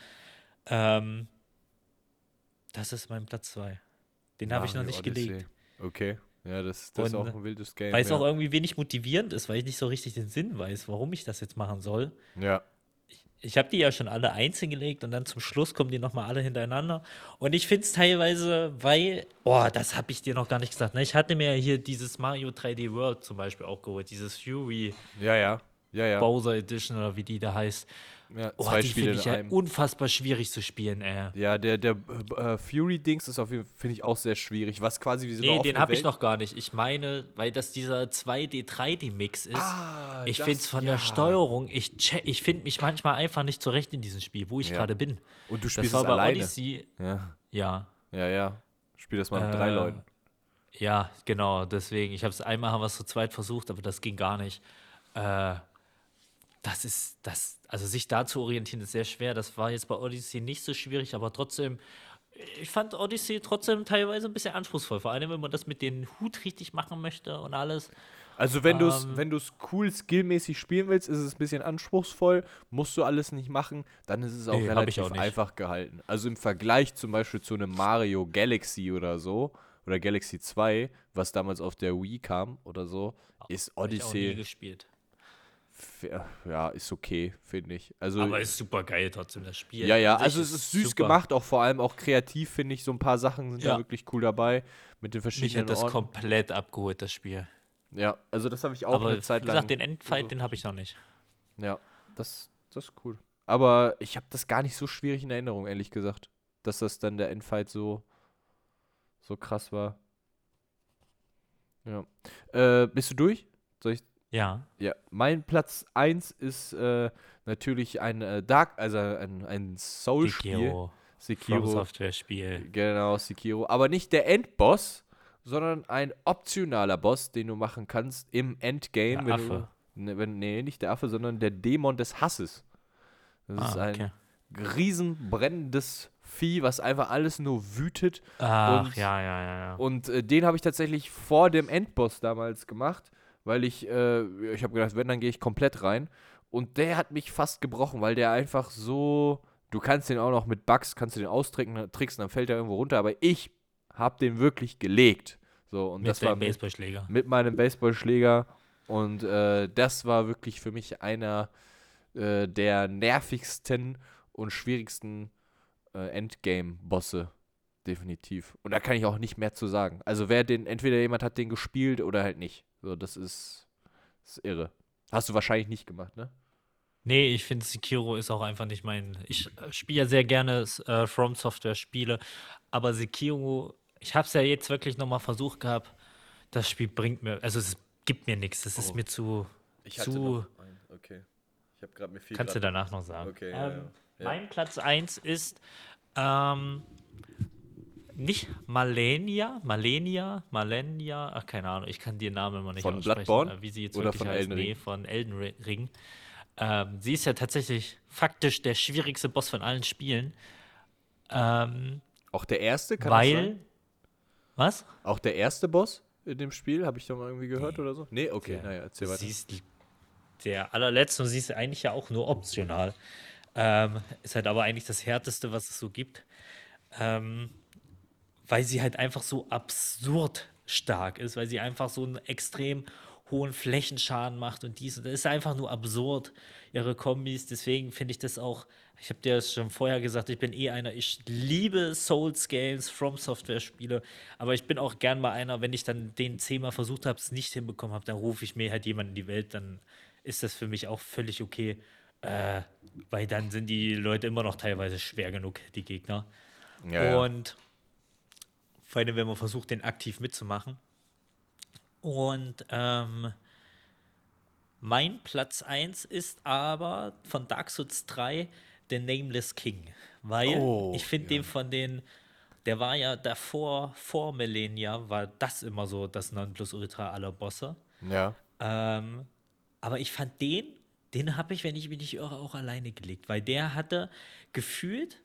Speaker 4: Ähm, das ist mein Platz 2. Den habe ich noch nicht
Speaker 5: Odyssey.
Speaker 4: gelegt.
Speaker 5: Okay, ja, das, das ist auch ein wildes Game.
Speaker 4: Weil es
Speaker 5: ja.
Speaker 4: auch irgendwie wenig motivierend ist, weil ich nicht so richtig den Sinn weiß, warum ich das jetzt machen soll.
Speaker 5: ja.
Speaker 4: Ich habe die ja schon alle einzeln gelegt und dann zum Schluss kommen die nochmal alle hintereinander. Und ich finde es teilweise, weil, oh, das habe ich dir noch gar nicht gesagt. Ne? Ich hatte mir hier dieses Mario 3D World zum Beispiel auch geholt, dieses Fury
Speaker 5: Ja, ja, ja, ja.
Speaker 4: Bowser Edition oder wie die da heißt.
Speaker 5: Ja
Speaker 4: Oh,
Speaker 5: zwei
Speaker 4: die
Speaker 5: Spiele
Speaker 4: finde
Speaker 5: in
Speaker 4: ich ja
Speaker 5: einem.
Speaker 4: unfassbar schwierig zu spielen, ey.
Speaker 5: Ja, der, der äh, Fury-Dings ist auf jeden Fall, finde ich, auch sehr schwierig. Was quasi wie so
Speaker 4: Nee, den habe ich noch gar nicht. Ich meine, weil das dieser 2D, 3D-Mix ist.
Speaker 5: Ah,
Speaker 4: ich
Speaker 5: das-
Speaker 4: finde es von
Speaker 5: ja.
Speaker 4: der Steuerung, ich, check- ich finde mich manchmal einfach nicht zurecht in diesem Spiel, wo ich
Speaker 5: Ja.
Speaker 4: gerade bin.
Speaker 5: Und du
Speaker 4: Das
Speaker 5: spielst
Speaker 4: war
Speaker 5: es
Speaker 4: bei
Speaker 5: alleine.
Speaker 4: Odyssey,
Speaker 5: Ja,
Speaker 4: ja.
Speaker 5: ja, ja. Spiel das mal mit drei
Speaker 4: Äh,
Speaker 5: Leuten.
Speaker 4: Ja, genau, deswegen. Ich habe es einmal haben wir es zu zweit versucht, aber das ging gar nicht. Äh, das ist, das, also sich da zu orientieren, ist sehr schwer. Das war jetzt bei Odyssey nicht so schwierig, aber trotzdem, ich fand Odyssey trotzdem teilweise ein bisschen anspruchsvoll. Vor allem, wenn man das mit dem Hut richtig machen möchte und alles.
Speaker 5: Also wenn du es
Speaker 4: ähm,
Speaker 5: wenn du's cool skillmäßig spielen willst, ist es ein bisschen anspruchsvoll, musst du alles nicht machen, dann ist es auch
Speaker 4: Nee,
Speaker 5: relativ
Speaker 4: auch
Speaker 5: einfach gehalten. Also im Vergleich zum Beispiel zu einem Mario Galaxy oder so, oder Galaxy 2, was damals auf der Wii kam oder so, ist
Speaker 4: Hab ich auch nie
Speaker 5: Odyssey,
Speaker 4: gespielt.
Speaker 5: Ja, ist okay, finde ich. Also,
Speaker 4: Aber ist super geil trotzdem, das Spiel.
Speaker 5: ja, ja, also es ist süß
Speaker 4: super.
Speaker 5: gemacht, auch vor allem auch kreativ, finde ich, so ein paar Sachen sind da
Speaker 4: Ja.
Speaker 5: wirklich cool dabei, mit den
Speaker 4: Mich
Speaker 5: verschiedenen
Speaker 4: hat das
Speaker 5: Orten.
Speaker 4: komplett abgeholt, das Spiel.
Speaker 5: Ja, also das habe ich auch
Speaker 4: Aber
Speaker 5: eine
Speaker 4: wie
Speaker 5: Zeit lang
Speaker 4: gesagt, den Endfight, den habe ich noch nicht.
Speaker 5: Ja, das, das ist cool. Aber ich habe das gar nicht so schwierig in Erinnerung, ehrlich gesagt. Dass das dann der Endfight so, so krass war. Ja. Äh, bist du durch? Soll ich.
Speaker 4: Ja.
Speaker 5: Ja, mein Platz 1 ist äh, natürlich ein äh, Dark, also ein, ein Soul-Spiel.
Speaker 4: Sekiro.
Speaker 5: Sekiro.
Speaker 4: Software-Spiel.
Speaker 5: Genau, Sekiro. Aber nicht der Endboss, sondern ein optionaler Boss, den du machen kannst im Endgame.
Speaker 4: Der
Speaker 5: wenn
Speaker 4: Affe.
Speaker 5: Du, ne, wenn, nee, nicht der Affe, sondern der Dämon des Hasses. Das ist
Speaker 4: Ah,
Speaker 5: ein
Speaker 4: okay.
Speaker 5: riesen brennendes Vieh, was einfach alles nur wütet.
Speaker 4: Ach,
Speaker 5: Und-
Speaker 4: ja, ja, ja, ja.
Speaker 5: Und äh, den habe ich tatsächlich vor dem Endboss damals gemacht, weil ich, äh, ich habe gedacht, wenn, dann gehe ich komplett rein. Und der hat mich fast gebrochen, weil der einfach so, du kannst den auch noch mit Bugs, kannst du den austricksen, tricksen, dann fällt er irgendwo runter, aber ich habe den wirklich gelegt. So, und
Speaker 4: Mit
Speaker 5: das war mit,
Speaker 4: Baseballschläger.
Speaker 5: mit meinem Baseballschläger. Und äh, das war wirklich für mich einer äh, der nervigsten und schwierigsten äh, Endgame-Bosse. Definitiv. Und da kann ich auch nicht mehr zu sagen. Also wer den, entweder jemand hat den gespielt oder halt nicht. So, das ist, das ist irre. Hast du wahrscheinlich nicht gemacht, ne?
Speaker 4: Nee, ich finde Sekiro ist auch einfach nicht mein. Ich äh, spiele ja sehr gerne äh, From Software Spiele, aber Sekiro, ich habe es ja jetzt wirklich nochmal versucht gehabt. Das Spiel bringt mir, also es gibt mir nichts. Das ist
Speaker 5: Oh.
Speaker 4: mir zu.
Speaker 5: Ich
Speaker 4: hatte noch
Speaker 5: einen, okay. Ich habe gerade mir viel
Speaker 4: Kannst du danach noch sagen.
Speaker 5: Okay,
Speaker 4: ähm,
Speaker 5: ja. Ja.
Speaker 4: Mein Platz 1 ist ähm, nicht Malenia, Malenia, Malenia, ach keine Ahnung, ich kann den Namen immer nicht
Speaker 5: Von
Speaker 4: aussprechen,
Speaker 5: Bloodborne?
Speaker 4: äh, wie sie jetzt
Speaker 5: Oder von
Speaker 4: heißt.
Speaker 5: Elden Ring?
Speaker 4: Nee, von Elden Ri- Ring. Ähm, sie ist ja tatsächlich faktisch der schwierigste Boss von allen Spielen. Ähm,
Speaker 5: Auch der erste, kann das
Speaker 4: weil.
Speaker 5: sein?
Speaker 4: Was?
Speaker 5: Auch der erste Boss in dem Spiel, habe ich doch mal irgendwie gehört oder so? Nee, okay,
Speaker 4: Ja.
Speaker 5: naja, erzähl weiter.
Speaker 4: Sie ist der allerletzte und sie ist eigentlich ja auch nur optional. Ähm, ist halt aber eigentlich das härteste, was es so gibt. Ähm, weil sie halt einfach so absurd stark ist, weil sie einfach so einen extrem hohen Flächenschaden macht und dies und das ist einfach nur absurd, ihre Kombis. Deswegen finde ich das auch, ich habe dir das schon vorher gesagt, ich bin eh einer, ich liebe Souls-Games, From Software-Spiele, aber ich bin auch gern mal einer, wenn ich dann den zehnmal versucht habe, es nicht hinbekommen habe, dann rufe ich mir halt jemanden in die Welt, dann ist das für mich auch völlig okay, äh, weil dann sind die Leute immer noch teilweise schwer genug, die Gegner.
Speaker 5: Ja, ja.
Speaker 4: Vor allem, wenn man versucht, den aktiv mitzumachen. Und ähm, mein Platz 1 ist aber von Dark Souls 3 der Nameless King. Weil
Speaker 5: Oh,
Speaker 4: ich finde den von den, der war ja davor, vor Millennia, war das immer so das Nonplusultra aller Bosse.
Speaker 5: ja.
Speaker 4: Ähm, aber ich fand den, den habe ich, wenn ich mich nicht irre, auch alleine gelegt, weil der hatte gefühlt,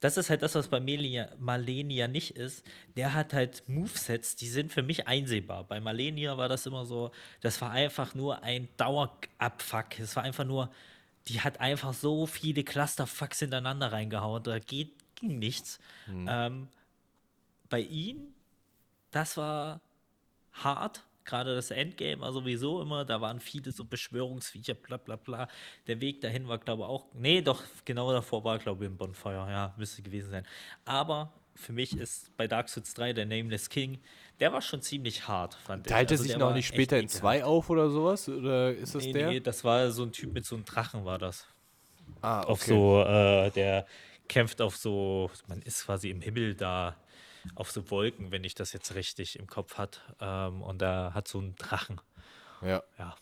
Speaker 4: das ist halt das, was bei Melia, Malenia nicht ist, der hat halt Movesets, die sind für mich einsehbar. Bei Malenia war das immer so, das war einfach nur ein Dauerabfuck. Es war einfach nur, die hat einfach so viele Clusterfucks hintereinander reingehauen, da geht, ging nichts. Ähm, bei ihm, das war hart. Gerade das Endgame war sowieso immer, da waren viele so Beschwörungsviecher, bla bla bla. Der Weg dahin war, glaube ich, auch. Nee, doch, genau davor war, glaube ich, ein Bonfire. Ja, müsste gewesen sein. Aber für mich ist bei Dark Souls 3 der Nameless King, der war schon ziemlich hart, fand ich.
Speaker 5: Teilt er
Speaker 4: Also
Speaker 5: sich noch nicht später in zwei auf oder sowas? Oder ist das
Speaker 4: Nee,
Speaker 5: der?
Speaker 4: nee, das war so ein Typ mit so einem Drachen, war das.
Speaker 5: ah,
Speaker 4: Auf so, äh, der kämpft auf so, man ist quasi im Himmel da, auf so Wolken, wenn ich das jetzt richtig im Kopf hat. Ähm, und da hat so einen Drachen.
Speaker 5: Ja.
Speaker 4: Ja.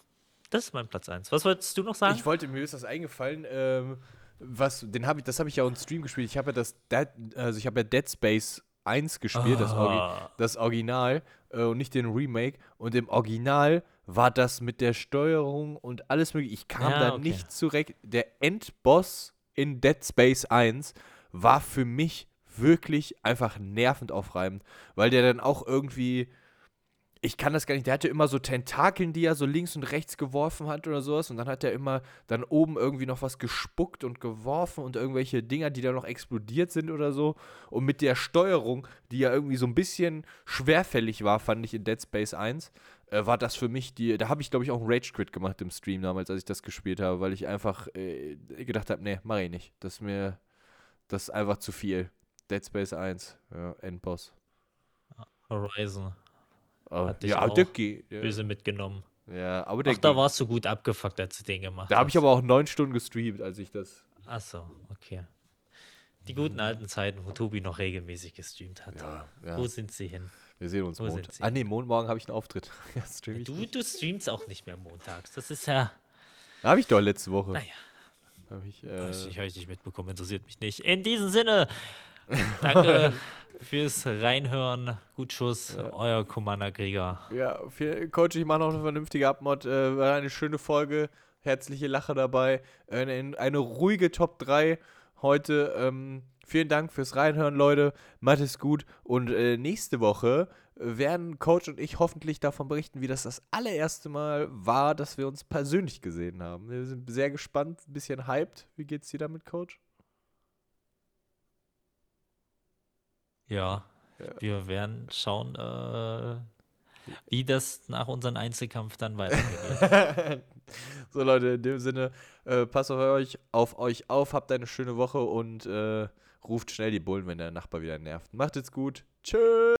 Speaker 4: Das ist mein Platz 1. Was wolltest du noch sagen?
Speaker 5: Ich wollte, mir ist das eingefallen, ähm, was, den habe ich, das habe ich ja auch im Stream gespielt. Ich habe ja das, Dead, also ich habe ja Dead Space 1 gespielt, das, Orgi
Speaker 4: Ah.
Speaker 5: das Original äh, und nicht den Remake. Und im Original war das mit der Steuerung und alles mögliche. Ich kam
Speaker 4: Ja,
Speaker 5: da
Speaker 4: okay.
Speaker 5: nicht zurecht. Der Endboss in Dead Space 1 war für mich wirklich einfach nervend aufreibend, weil der dann auch irgendwie ich kann das gar nicht. Der hatte immer so Tentakeln, die er so links und rechts geworfen hat oder sowas. Und dann hat er immer dann oben irgendwie noch was gespuckt und geworfen und irgendwelche Dinger, die dann noch explodiert sind oder so. Und mit der Steuerung, die ja irgendwie so ein bisschen schwerfällig war, fand ich in Dead Space 1, äh, war das für mich die. Da habe ich, glaube ich, auch einen Rage-Quit gemacht im Stream damals, als ich das gespielt habe, weil ich einfach äh, gedacht habe, nee, mach ich nicht. Das ist mir. Das ist einfach zu viel. Dead Space 1, ja, Endboss.
Speaker 4: Horizon.
Speaker 5: Aber,
Speaker 4: Hat dich
Speaker 5: ja,
Speaker 4: auch
Speaker 5: der geht. Ja.
Speaker 4: Böse mitgenommen.
Speaker 5: Ja, aber der
Speaker 4: Ach, da warst du gut abgefuckt, als du den gemacht
Speaker 5: Da habe ich
Speaker 4: hast.
Speaker 5: aber auch neun Stunden gestreamt, als ich das.
Speaker 4: Ach so, okay. Die guten alten Zeiten, wo Tobi noch regelmäßig gestreamt hat.
Speaker 5: Ja, ja.
Speaker 4: Wo sind sie hin?
Speaker 5: Wir sehen uns Montag. Ah, nee, morgen habe ich einen Auftritt. *laughs* ja, stream.
Speaker 4: Du, du streamst auch nicht mehr montags. Das ist ja.
Speaker 5: Habe ich doch letzte Woche.
Speaker 4: Naja.
Speaker 5: Hab ich, äh,
Speaker 4: ich habe ich nicht mitbekommen, interessiert mich nicht. In diesem Sinne, *laughs* danke fürs Reinhören. Gut Schuss, euer Commander Krieger.
Speaker 5: ja, viel, Coach, ich mache noch eine vernünftige Abmod. Äh, war eine schöne Folge. Herzliche Lache dabei. Eine, eine ruhige Top 3 heute. Ähm, vielen Dank fürs Reinhören, Leute. Macht es gut. Und äh, nächste Woche werden Coach und ich hoffentlich davon berichten, wie das das allererste Mal war, dass wir uns persönlich gesehen haben. Wir sind sehr gespannt, ein bisschen hyped. Wie geht's dir damit, Coach?
Speaker 4: Ja, wir werden schauen, äh, wie das nach unserem Einzelkampf dann weitergeht. *laughs*
Speaker 5: so Leute, in dem Sinne, äh, passt auf euch, auf euch auf, habt eine schöne Woche und äh, ruft schnell die Bullen, wenn der Nachbar wieder nervt. Macht es gut. Tschüss.